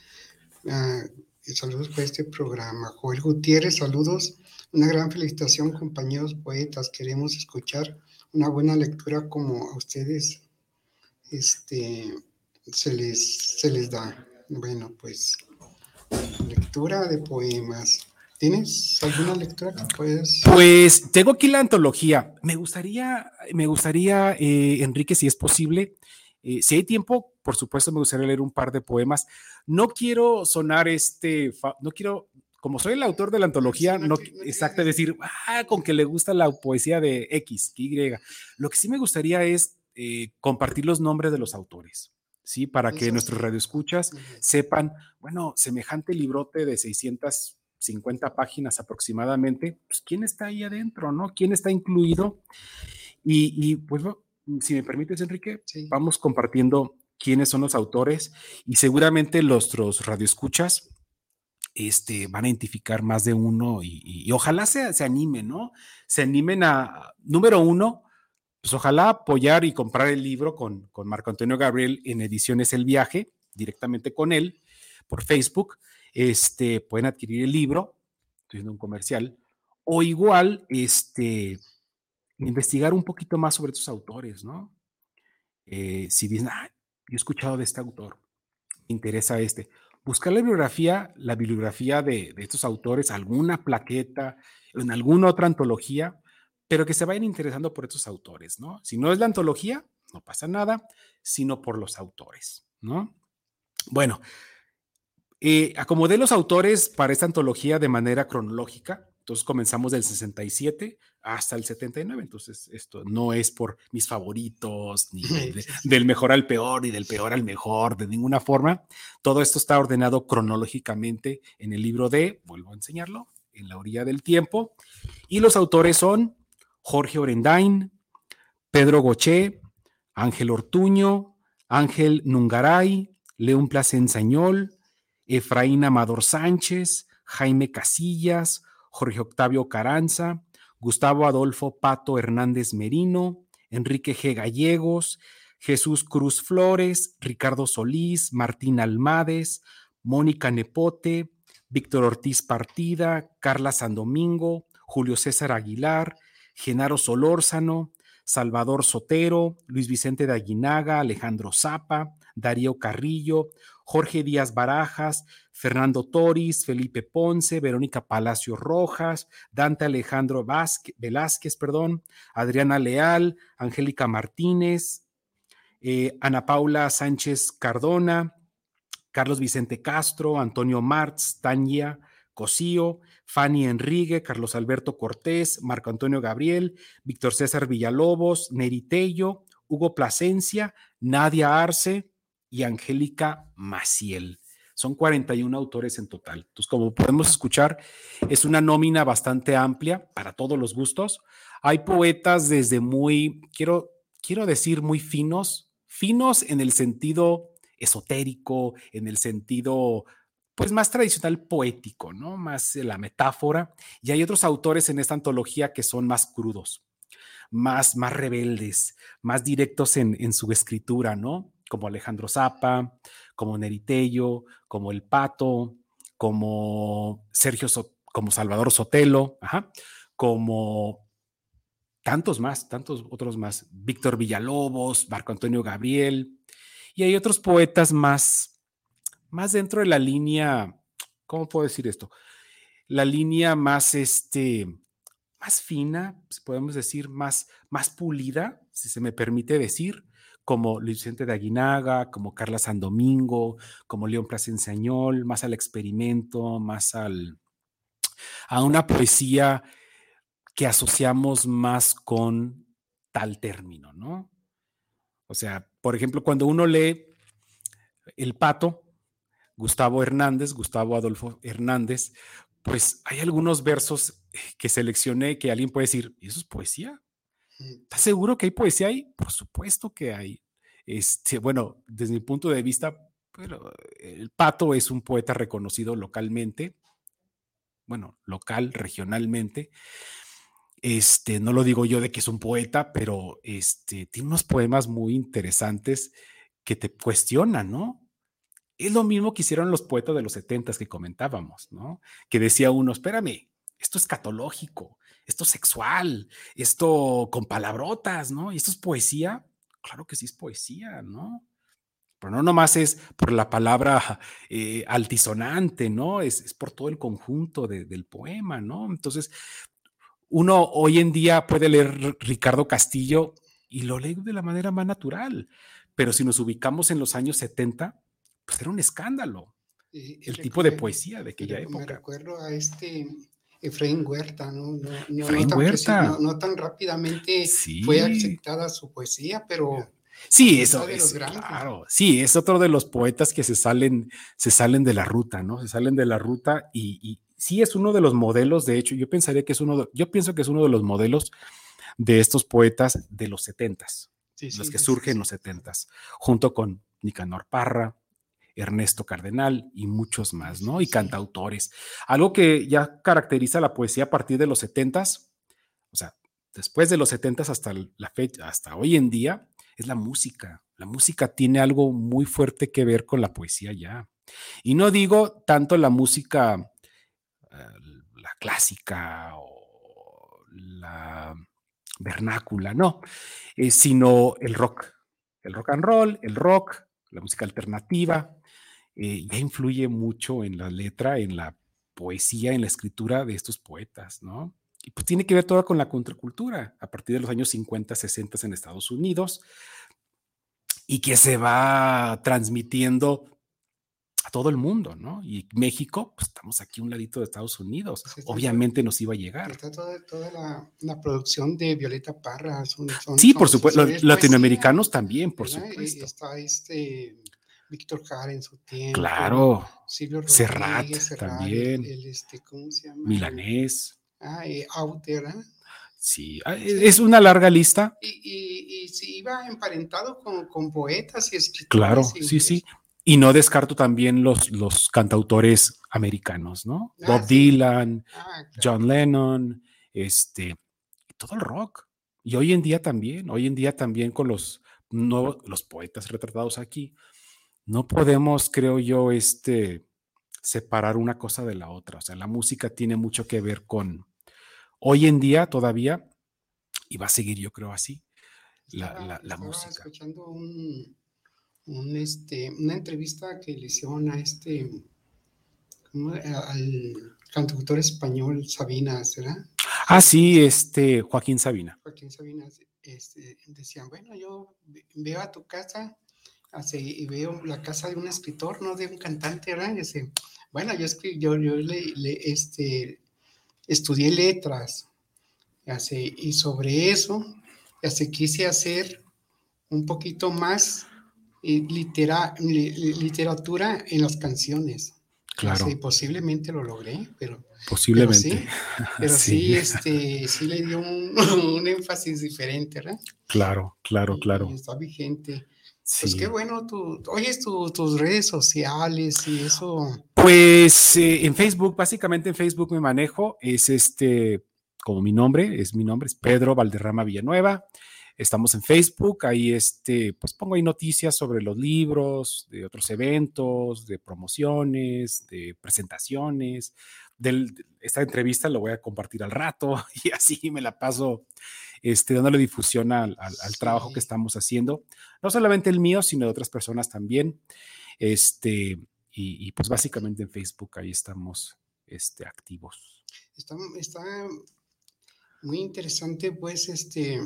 Speaker 1: Ah, saludos para este programa. Joel Gutiérrez, saludos. Una gran felicitación, compañeros poetas. Queremos escuchar una buena lectura como a ustedes este, se, les, se les da. Bueno, pues lectura de poemas. ¿Tienes alguna lectura que puedes?
Speaker 2: Pues tengo aquí la antología. Me gustaría, me gustaría, eh, Enrique, si es posible, eh, si hay tiempo, por supuesto, me gustaría leer un par de poemas. No quiero sonar este, no quiero, como soy el autor de la antología, no, exacto decir, ah, con que le gusta la poesía de X, Y. Lo que sí me gustaría es eh, compartir los nombres de los autores. ¿sí? Para que nuestros radioescuchas sepan, bueno, semejante librote de 600 50 páginas aproximadamente, pues quién está ahí adentro, ¿no? ¿Quién está incluido? Y, pues, si me permites, Enrique, vamos compartiendo quiénes son los autores y seguramente los, los radioescuchas este, van a identificar más de uno y, ojalá se, se animen, ¿no? Se animen a, número uno, pues ojalá apoyar y comprar el libro con, con Marco Antonio Gabriel en Ediciones El Viaje, directamente con él por Facebook este, pueden adquirir el libro, estoy haciendo un comercial, o igual, este, investigar un poquito más sobre estos autores, ¿no? Eh, si dicen, ah, yo he escuchado de este autor, me interesa este, buscar la bibliografía, la bibliografía de, de estos autores, alguna plaqueta, en alguna otra antología, pero que se vayan interesando por estos autores, ¿no? Si no es la antología, no pasa nada, sino por los autores, ¿no? Bueno, eh, acomodé los autores para esta antología de manera cronológica. Entonces comenzamos del 67 hasta el 79. Entonces esto no es por mis favoritos, ni *laughs* del mejor al peor, ni del peor al mejor, de ninguna forma. Todo esto está ordenado cronológicamente en el libro de, vuelvo a enseñarlo, en la orilla del tiempo. Y los autores son Jorge Orendain, Pedro Goché, Ángel Ortuño, Ángel Nungaray, León Placensañol, Efraín Amador Sánchez, Jaime Casillas, Jorge Octavio Caranza, Gustavo Adolfo Pato Hernández Merino, Enrique G. Gallegos, Jesús Cruz Flores, Ricardo Solís, Martín Almades, Mónica Nepote, Víctor Ortiz Partida, Carla Sandomingo, Julio César Aguilar, Genaro Solórzano, Salvador Sotero, Luis Vicente de Aguinaga, Alejandro Zapa, Darío Carrillo, Jorge Díaz Barajas, Fernando Toris, Felipe Ponce, Verónica Palacio Rojas, Dante Alejandro Velázquez, perdón, Adriana Leal, Angélica Martínez, eh, Ana Paula Sánchez Cardona, Carlos Vicente Castro, Antonio Martz, Tania Cosío, Fanny Enrique, Carlos Alberto Cortés, Marco Antonio Gabriel, Víctor César Villalobos, Neritello, Hugo Plasencia, Nadia Arce y Angélica Maciel. Son 41 autores en total. Entonces, como podemos escuchar, es una nómina bastante amplia para todos los gustos. Hay poetas desde muy, quiero, quiero decir, muy finos, finos en el sentido esotérico, en el sentido pues más tradicional poético, ¿no? Más la metáfora. Y hay otros autores en esta antología que son más crudos, más, más rebeldes, más directos en, en su escritura, ¿no? Como Alejandro Zapa, como Neritello, como El Pato, como Sergio, como Salvador Sotelo, como tantos más, tantos otros más, Víctor Villalobos, Marco Antonio Gabriel, y hay otros poetas más más dentro de la línea, ¿cómo puedo decir esto? La línea más, este, más fina, podemos decir, más, más pulida, si se me permite decir, como Luis Vicente de Aguinaga, como Carla San Domingo, como León Plasencia Añol, más al experimento, más al, a una poesía que asociamos más con tal término, ¿no? O sea, por ejemplo, cuando uno lee El Pato, Gustavo Hernández, Gustavo Adolfo Hernández, pues hay algunos versos que seleccioné que alguien puede decir, ¿y eso es poesía? ¿Estás seguro que hay poesía ahí? Por supuesto que hay. Este, bueno, desde mi punto de vista, pero el Pato es un poeta reconocido localmente, bueno, local, regionalmente. Este, no lo digo yo de que es un poeta, pero este, tiene unos poemas muy interesantes que te cuestionan, ¿no? Es lo mismo que hicieron los poetas de los setentas que comentábamos, ¿no? Que decía uno, espérame, esto es catológico, esto es sexual, esto con palabrotas, ¿no? Y esto es poesía. Claro que sí es poesía, ¿no? Pero no nomás es por la palabra eh, altisonante, ¿no? Es, por todo el conjunto del poema, ¿no? Entonces, uno hoy en día puede leer Ricardo Castillo y lo lee de la manera más natural, pero si nos ubicamos en los años 70, pues era un escándalo. el tipo de poesía de aquella época. Me
Speaker 1: recuerdo a este Efraín Huerta, ¿no? No,
Speaker 2: no, tan, Huerta.
Speaker 1: no tan, rápidamente fue aceptada su poesía, pero...
Speaker 2: Sí, eso es, claro. Sí, es otro de los poetas que se salen, se salen de la ruta, ¿no? Se salen de la ruta y, y sí es uno de los modelos, de hecho, yo pensaría que es uno, de, yo pienso que es uno de los modelos de estos poetas de los setentas, los que surgen en los setentas, junto con Nicanor Parra, Ernesto Cardenal y muchos más, ¿no? Y cantautores. Algo que ya caracteriza la poesía a partir de los setentas, o sea, después de los setentas hasta la fecha, hasta hoy en día, es la música. La música tiene algo muy fuerte que ver con la poesía ya. Y no digo tanto la música, eh, la clásica o la vernácula, no, eh, sino el rock, el rock and roll, el rock, la música alternativa, eh, ya influye mucho en la letra, en la poesía, en la escritura de estos poetas, ¿no? Y pues tiene que ver todo con la contracultura a partir de los años 50, 60 en Estados Unidos y que se va transmitiendo a todo el mundo, ¿no? Y México, pues estamos aquí un ladito de Estados Unidos, pues, obviamente nos iba a llegar.
Speaker 1: Está toda, la, producción de Violeta Parra.
Speaker 2: sí, por supuesto, los latinoamericanos también, por supuesto.
Speaker 1: Está este Víctor Jara en su tiempo.
Speaker 2: Claro. Silvio Serrat, también.
Speaker 1: El, este, ¿cómo se llama?
Speaker 2: Milanés.
Speaker 1: Ah, eh, Auter.
Speaker 2: Sí, es una larga lista.
Speaker 1: Y, y, iba emparentado con, con poetas y escritores.
Speaker 2: Claro, sí, sí. Y no descarto también los, los cantautores americanos, ¿no? Ah, Bob Dylan, ah, John Lennon, este, todo el rock. Y hoy en día también, hoy en día también con los, no, los poetas retratados aquí, no podemos, creo yo, este, separar una cosa de la otra. O sea, la música tiene mucho que ver con, hoy en día todavía, y va a seguir yo creo así, la, la, música.
Speaker 1: escuchando un, este, una entrevista que le hicieron a este, al cantautor español Sabina, ¿será?
Speaker 2: Ah, sí, este, Joaquín Sabina.
Speaker 1: Joaquín Sabina, este, decían, bueno, yo veo a tu casa así, y veo la casa de un escritor, no de un cantante, ¿verdad? Y así, bueno, yo, escribí, yo, yo le, le, este, estudié letras, así, y sobre eso, así quise hacer un poquito más eh, litera, literatura en las canciones.
Speaker 2: Claro.
Speaker 1: Sí, posiblemente lo logré, pero.
Speaker 2: Posiblemente.
Speaker 1: Pero sí, *laughs* este, sí le dio un, *laughs* un, énfasis diferente, ¿verdad?
Speaker 2: Claro, claro,
Speaker 1: Y-
Speaker 2: claro.
Speaker 1: está vigente.
Speaker 2: Sí.
Speaker 1: Pues qué bueno, tú, oyes tu- tus redes sociales y eso.
Speaker 2: Pues eh, en Facebook, básicamente en Facebook me manejo, es este, como mi nombre, es mi nombre, es Pedro Valderrama Villanueva. Estamos en Facebook, ahí este, pues pongo ahí noticias sobre los libros, de otros eventos, de promociones, de presentaciones. Del, esta entrevista lo voy a compartir al rato *laughs* y así me la paso este, dándole difusión al, al- al trabajo que estamos haciendo. No solamente el mío, sino de otras personas también. Este, y, y, pues básicamente en Facebook ahí estamos este, activos.
Speaker 1: Está, está muy interesante, pues, este,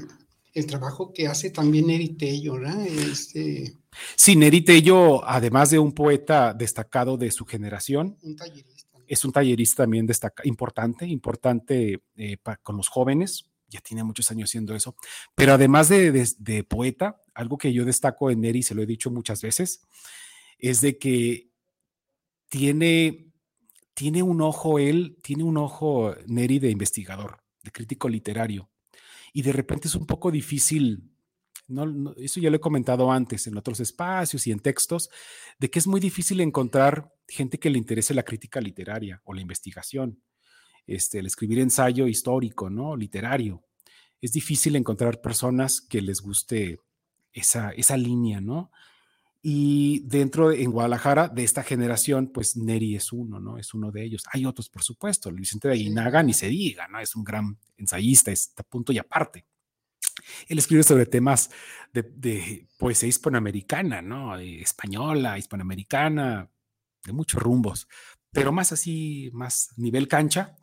Speaker 1: el trabajo que hace también Neri Tello, ¿verdad? Este,
Speaker 2: Sí, Neri Tello, además de un poeta destacado de su generación,
Speaker 1: un tallerista.
Speaker 2: Es un tallerista también destaca, importante, importante eh, pa- con los jóvenes. Ya tiene muchos años haciendo eso. Pero además de, de- de poeta, algo que yo destaco en Neri, se lo he dicho muchas veces, es de que tiene, tiene un ojo, él tiene un ojo Neri de investigador, de crítico literario. Y de repente es un poco difícil, no, no, eso ya lo he comentado antes en otros espacios y en textos, de que es muy difícil encontrar gente que le interese la crítica literaria o la investigación, este, el escribir ensayo histórico, ¿no? Literario. Es difícil encontrar personas que les guste esa, esa línea, ¿no? Y dentro de, en Guadalajara, de esta generación, pues Neri es uno, ¿no? Es uno de ellos. Hay otros, por supuesto. Luis Vicente de. Aguinaga ni se diga, ¿no? Es un gran ensayista, está a punto y aparte. Él escribe sobre temas de, poesía hispanoamericana, ¿no? Eh, española, hispanoamericana, de muchos rumbos, pero más así, más nivel cancha,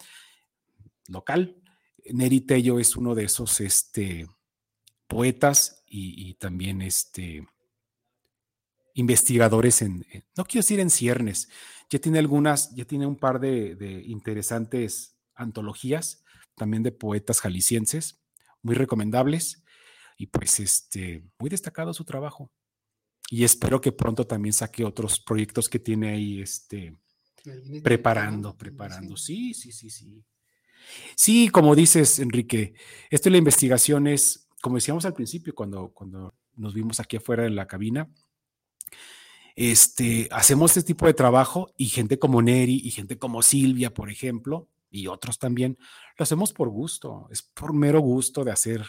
Speaker 2: local. Neri Tello es uno de esos este, poetas y, también este, investigadores en, en- no quiero decir en ciernes, ya tiene algunas, ya tiene un par de, de interesantes antologías, también de poetas jaliscienses, muy recomendables, y pues este, muy destacado su trabajo. Y espero que pronto también saque otros proyectos que tiene ahí, este, preparando, preparando.
Speaker 1: sí.
Speaker 2: Sí, sí, sí, sí. Como dices, Enrique, esto de la investigación es, como decíamos al principio, cuando, cuando nos vimos aquí afuera en la cabina, este, hacemos este tipo de trabajo y gente como Neri y gente como Silvia, por ejemplo, y otros también, lo hacemos por gusto, es por mero gusto de hacer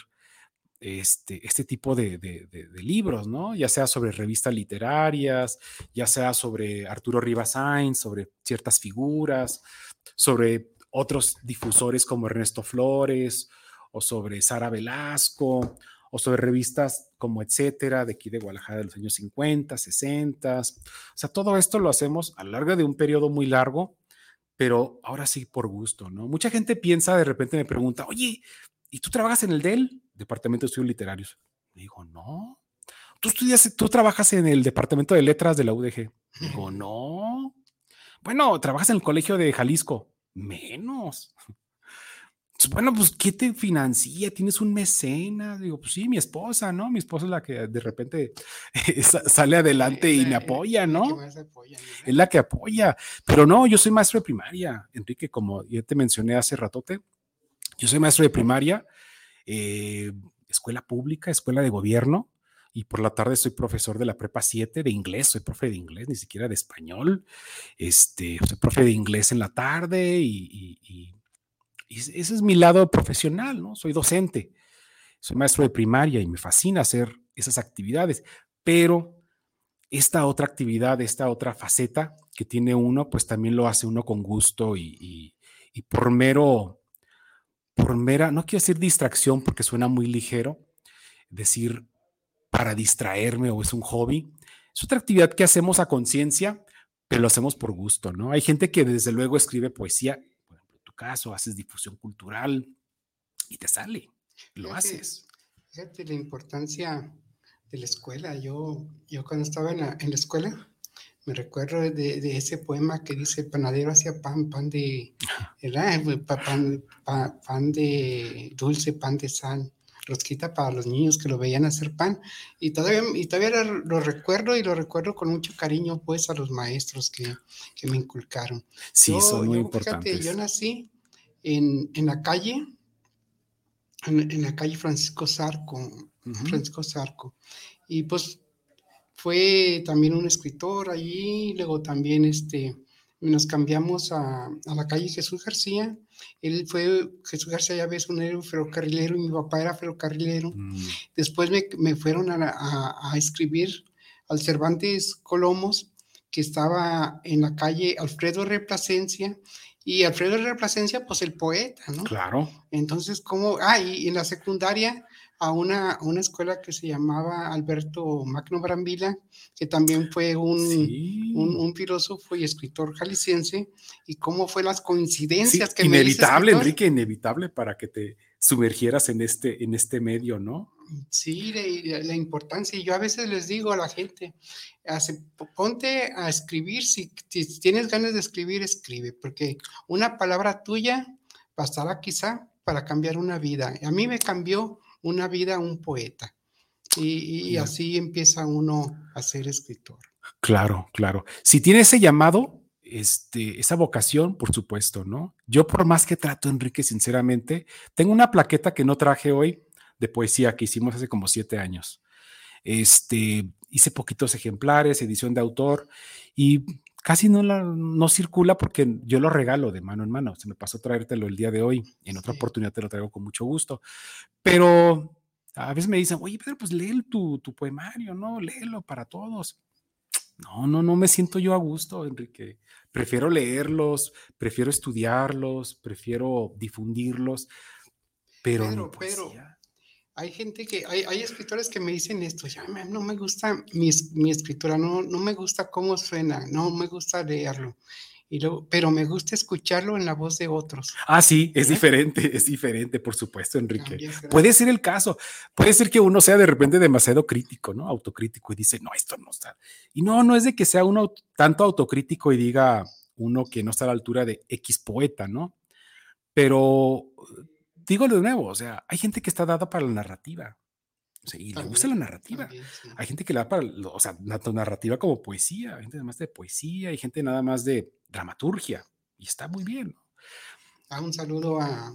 Speaker 2: este, este tipo de, libros, ¿no? Ya sea sobre revistas literarias, ya sea sobre Arturo Rivas Sainz, sobre ciertas figuras, sobre otros difusores como Ernesto Flores, o sobre Sara Velasco, o sobre revistas como Etcétera, de aquí de Guadalajara de los años 50, 60. O sea, todo esto lo hacemos a lo largo de un periodo muy largo, pero ahora sí por gusto, ¿no? Mucha gente piensa, de repente me pregunta, oye, ¿y tú trabajas en el DEL, Departamento de Estudios Literarios? Le digo, no. ¿Tú estudias, tú trabajas en el Departamento de Letras de la UDG? Digo, no. Bueno, ¿trabajas en el Colegio de Jalisco? Menos. Bueno, pues, ¿qué te financia? ¿Tienes un mecenas? Digo, pues sí, mi esposa, ¿no? Mi esposa es la que de repente *laughs* sale adelante y me apoya, ¿no? es la que apoya. Pero no, yo soy maestro de primaria, Enrique, como ya te mencioné hace ratote. Yo soy maestro de primaria, eh, escuela pública, escuela de gobierno, y por la tarde soy profesor de la prepa 7 de inglés, soy profe de inglés, ni siquiera de español. Este, soy profe de inglés en la tarde y, y- y- ese es mi lado profesional, ¿no? Soy docente, soy maestro de primaria y me fascina hacer esas actividades, pero esta otra actividad, esta otra faceta que tiene uno, pues también lo hace uno con gusto y, y- y por mero, por mera, no quiero decir distracción porque suena muy ligero, decir para distraerme o es un hobby. Es otra actividad que hacemos a conciencia, pero lo hacemos por gusto, ¿no? Hay gente que desde luego escribe poesía, por ejemplo, en tu caso, haces difusión cultural y te sale, lo
Speaker 1: Fíjate,
Speaker 2: haces.
Speaker 1: Fíjate la importancia de la escuela. Yo, yo cuando estaba en la, en la escuela, me recuerdo de, de, ese poema que dice, panadero hacía pan, pan de, Pan, pan, pan, de dulce, pan de sal, rosquita para los niños que lo veían hacer pan. Y todavía, y todavía lo recuerdo y lo recuerdo con mucho cariño, pues, a los maestros que, que me inculcaron.
Speaker 2: Sí, son muy importantes.
Speaker 1: yo nací en, en la calle, en, en, la calle Francisco Zarco, Francisco Zarco. Y pues fue también un escritor allí, luego también este, nos cambiamos a, a, la calle Jesús García. Él fue, Jesús García ya ves, un héroe ferrocarrilero y mi papá era ferrocarrilero. Mm. Después me, me fueron a, a, a, escribir al Cervantes Colomos, que estaba en la calle Alfredo Replacencia. Y Alfredo Replacencia, pues el poeta, ¿no?
Speaker 2: Claro.
Speaker 1: Entonces, ¿cómo? Ah, y en la secundaria a una, una escuela que se llamaba Alberto Magno Brambila, que también fue un, un, filósofo y escritor jalisciense, y cómo fue las coincidencias que
Speaker 2: Inevitable, Enrique, inevitable para que te sumergieras en este, en este medio, ¿no?
Speaker 1: Sí, la, importancia. Y yo a veces les digo a la gente, hace, ponte a escribir, si, si tienes ganas de escribir, escribe, porque una palabra tuya bastará quizá para cambiar una vida. A mí me cambió una vida un poeta. Y, así empieza uno a ser escritor.
Speaker 2: Claro, claro. Si tiene ese llamado, este, esa vocación, por supuesto, ¿no? Yo por más que trato, Enrique, sinceramente, tengo una plaqueta que no traje hoy de poesía que hicimos hace como siete años. Este, hice poquitos ejemplares, edición de autor, y casi no, la, no circula porque yo lo regalo de mano en mano. Se me pasó traértelo el día de hoy. En otra oportunidad te lo traigo con mucho gusto. Pero a veces me dicen, oye, Pedro, pues lee tu, tu poemario, ¿no? Léelo para todos. No, no, no me siento yo a gusto, Enrique. Prefiero leerlos, prefiero estudiarlos, prefiero difundirlos, pero no
Speaker 1: hay gente que, hay, hay, escritores que me dicen esto, ya no me gusta mi, mi, escritura, no, no me gusta cómo suena, no me gusta leerlo. Y luego, pero me gusta escucharlo en la voz de otros.
Speaker 2: Ah, sí, es diferente, es diferente, por supuesto, Enrique. Puede ser el caso, puede ser que uno sea de repente demasiado crítico, ¿no? Autocrítico y dice, no, esto no está. Y no, no es de que sea uno tanto autocrítico y diga uno que no está a la altura de X poeta, ¿no? Pero digo de nuevo, o sea, hay gente que está dada para la narrativa. O sea, y le gusta la narrativa. Hay gente que la da para, o sea, narrativa como poesía, hay gente nada más de poesía, hay gente nada más de dramaturgia, y está muy bien.
Speaker 1: Ah, un saludo a,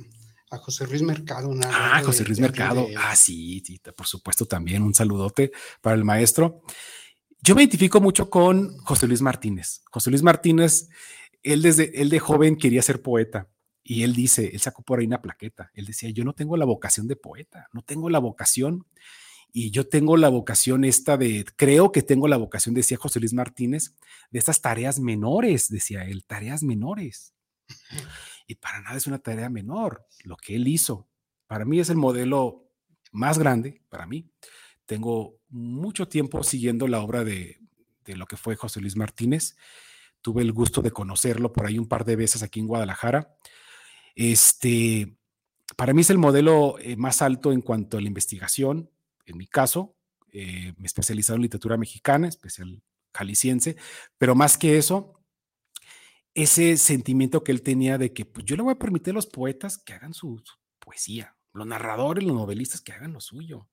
Speaker 1: a José Luis Mercado.
Speaker 2: Ah, José Luis Mercado. Ah, sí, sí, por supuesto también un saludote para el maestro. Yo me identifico mucho con José Luis Martínez. José Luis Martínez, él desde él de joven quería ser poeta y él dice, él sacó por ahí una plaqueta, él decía, yo no tengo la vocación de poeta, no tengo la vocación, y yo tengo la vocación esta de, creo que tengo la vocación, decía José Luis Martínez, de estas tareas menores, decía él, tareas menores. Y para nada es una tarea menor lo que él hizo. Para mí es el modelo más grande, para mí. Tengo mucho tiempo siguiendo la obra de, de lo que fue José Luis Martínez. Tuve el gusto de conocerlo por ahí un par de veces aquí en Guadalajara este, para mí es el modelo eh, más alto en cuanto a la investigación. En mi caso, eh, me he especializado en literatura mexicana, especial jalisciense, pero más que eso, ese sentimiento que él tenía de que pues, yo le voy a permitir a los poetas que hagan su, poesía, los narradores, los novelistas que hagan lo suyo.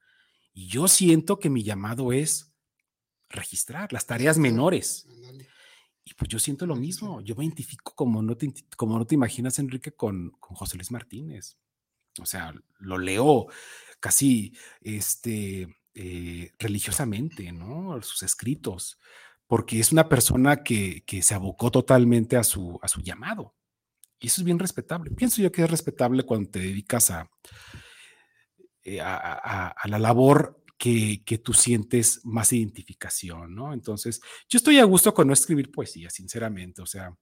Speaker 2: Y yo siento que mi llamado es registrar las tareas menores. Y pues yo siento lo mismo, yo me identifico como no te, como no te imaginas, Enrique, con, con José Luis Martínez. O sea, lo leo casi este, eh, religiosamente, ¿no? Sus escritos, porque es una persona que, que, se abocó totalmente a su, a su llamado. Y eso es bien respetable. Pienso yo que es respetable cuando te dedicas a, eh, a, a, a la labor que, tú sientes más identificación, ¿no? Entonces, yo estoy a gusto con no escribir poesía, sinceramente, o sea,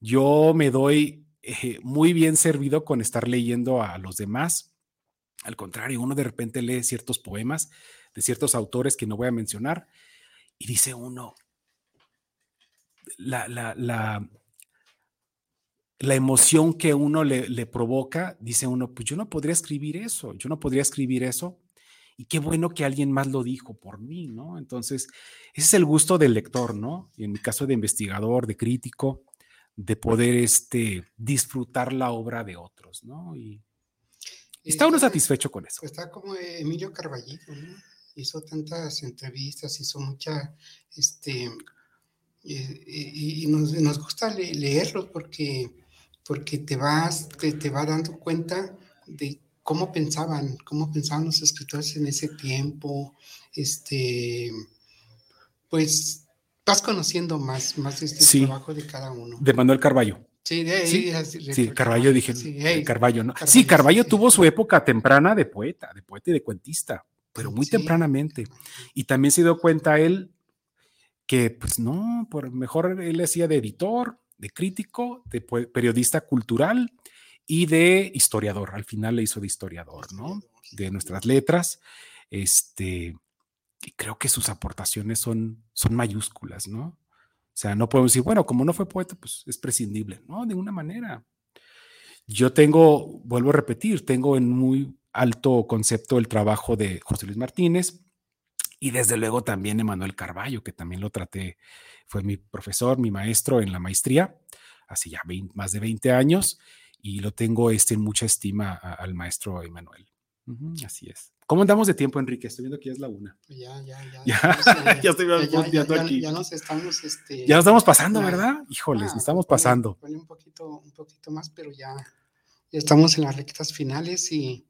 Speaker 2: yo me doy eh, muy bien servido con estar leyendo a los demás. Al contrario, uno de repente lee ciertos poemas de ciertos autores que no voy a mencionar y dice uno, la, la, la, la emoción que uno le, le, provoca, dice uno, pues yo no podría escribir eso, yo no podría escribir eso y qué bueno que alguien más lo dijo por mí, ¿no? Entonces, ese es el gusto del lector, ¿no? Y en mi caso de investigador, de crítico, de poder este, disfrutar la obra de otros, ¿no? Y, está uno satisfecho con eso.
Speaker 1: Está como Emilio Carballito, ¿no? Hizo tantas entrevistas, hizo mucha, este, y, nos, gusta leerlos porque, porque te vas, te, te va dando cuenta de cómo pensaban, cómo pensaban los escritores en ese tiempo, este, pues vas conociendo más, más este trabajo de cada uno.
Speaker 2: De Manuel Carballo.
Speaker 1: Sí, de,
Speaker 2: sí, sí Carballo dije, sí, Carballo, ¿no? sí, Carballo tuvo su época temprana de poeta, de poeta y de cuentista, pero muy tempranamente. Y también se dio cuenta él que, pues no, por mejor él hacía de editor, de crítico, de periodista cultural, y de historiador. Al final le hizo de historiador, ¿no? De nuestras letras. Este, y creo que sus aportaciones son, son mayúsculas, ¿no? O sea, no podemos decir, bueno, como no fue poeta, pues es prescindible. No, de ninguna manera. Yo tengo, vuelvo a repetir, tengo en muy alto concepto el trabajo de José Luis Martínez y desde luego también Emanuel Carballo, que también lo traté, fue mi profesor, mi maestro en la maestría, hace ya más de 20 años, y lo tengo este, en mucha estima al maestro Emanuel. así es. ¿Cómo andamos de tiempo, Enrique? Estoy viendo que ya es la una.
Speaker 1: Ya, ya, ya.
Speaker 2: Ya, *laughs* estoy
Speaker 1: viendo aquí. Ya nos estamos, este,
Speaker 2: ya nos estamos pasando, ¿verdad? Híjoles, ah, estamos pasando.
Speaker 1: un poquito, un poquito más, pero ya, ya estamos en las rectas finales y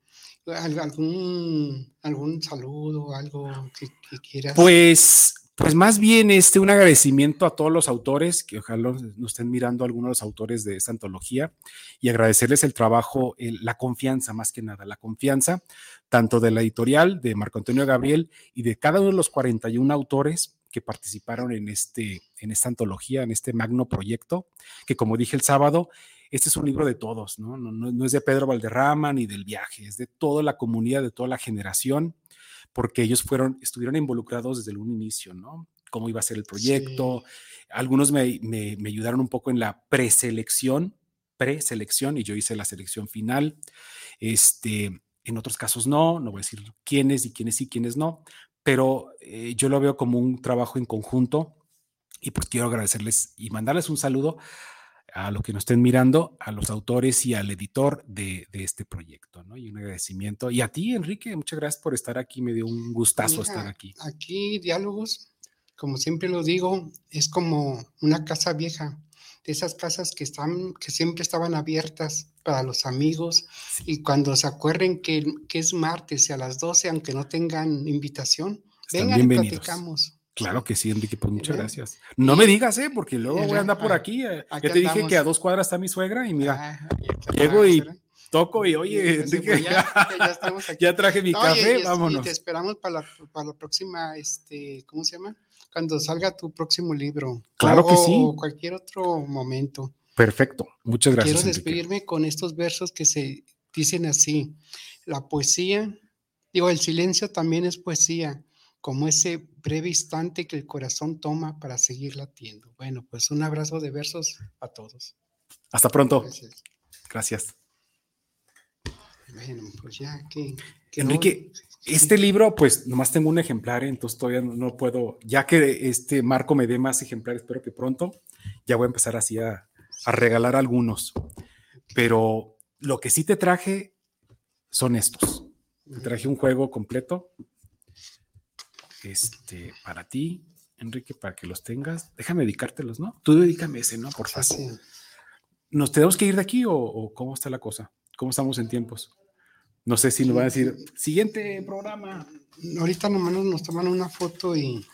Speaker 1: algún, algún saludo, algo que, que quieras.
Speaker 2: Pues pues más bien este, un agradecimiento a todos los autores, que ojalá nos estén mirando algunos de los autores de esta antología, y agradecerles el trabajo, la confianza más que nada, la confianza tanto de la editorial de Marco Antonio Gabriel y de cada uno de los 41 autores que participaron en, este, en esta antología, en este magno proyecto, que como dije el sábado, este es un libro de todos, ¿no? No, es de Pedro Valderrama ni del viaje, es de toda la comunidad, de toda la generación porque ellos fueron, estuvieron involucrados desde un inicio, ¿no? Cómo iba a ser el proyecto. Algunos me, me, me, ayudaron un poco en la preselección, preselección, y yo hice la selección final. Este, en otros casos no, no voy a decir quiénes y quiénes sí, quiénes no, pero eh, yo lo veo como un trabajo en conjunto y pues quiero agradecerles y mandarles un saludo a los que nos estén mirando, a los autores y al editor de, este proyecto, ¿no? Y un agradecimiento. Y a ti, Enrique, muchas gracias por estar aquí, me dio un gustazo estar aquí.
Speaker 1: Aquí, diálogos, como siempre lo digo, es como una casa vieja, de esas casas que, están, que siempre estaban abiertas para los amigos y cuando se acuerden que, que, es martes y a las 12, aunque no tengan invitación, vengan y platicamos.
Speaker 2: Claro que sí, Enrique, pues muchas gracias. No me digas, ¿eh? Porque luego voy a andar por aquí. Eh, ya te dije que a dos cuadras está mi suegra y mira, llego y toco y oye, Enrique, ya, *laughs* traje mi café, vámonos. Y
Speaker 1: te esperamos para la, para la próxima, este, ¿cómo se llama? Cuando salga tu próximo libro.
Speaker 2: Claro que sí.
Speaker 1: O cualquier otro momento.
Speaker 2: Perfecto, muchas gracias.
Speaker 1: Quiero despedirme con estos versos que se dicen así. La poesía, digo, el silencio también es poesía como ese breve instante que el corazón toma para seguir latiendo. Bueno, pues un abrazo de versos a todos.
Speaker 2: Hasta pronto. Gracias.
Speaker 1: Bueno, pues ya que...
Speaker 2: Enrique, este libro, pues nomás tengo un ejemplar, entonces todavía no, puedo, ya que este Marco me dé más ejemplares, espero que pronto, ya voy a empezar así a, a regalar algunos. Pero lo que sí te traje son estos. Te traje un juego completo este, para ti, Enrique, para que los tengas. Déjame dedicártelos, ¿no? Tú dedícame ese, ¿no? Por favor. ¿Nos tenemos que ir de aquí o, cómo está la cosa? ¿Cómo estamos en tiempos? No sé si nos van a decir, siguiente programa.
Speaker 1: Ahorita nomás nos toman una foto y...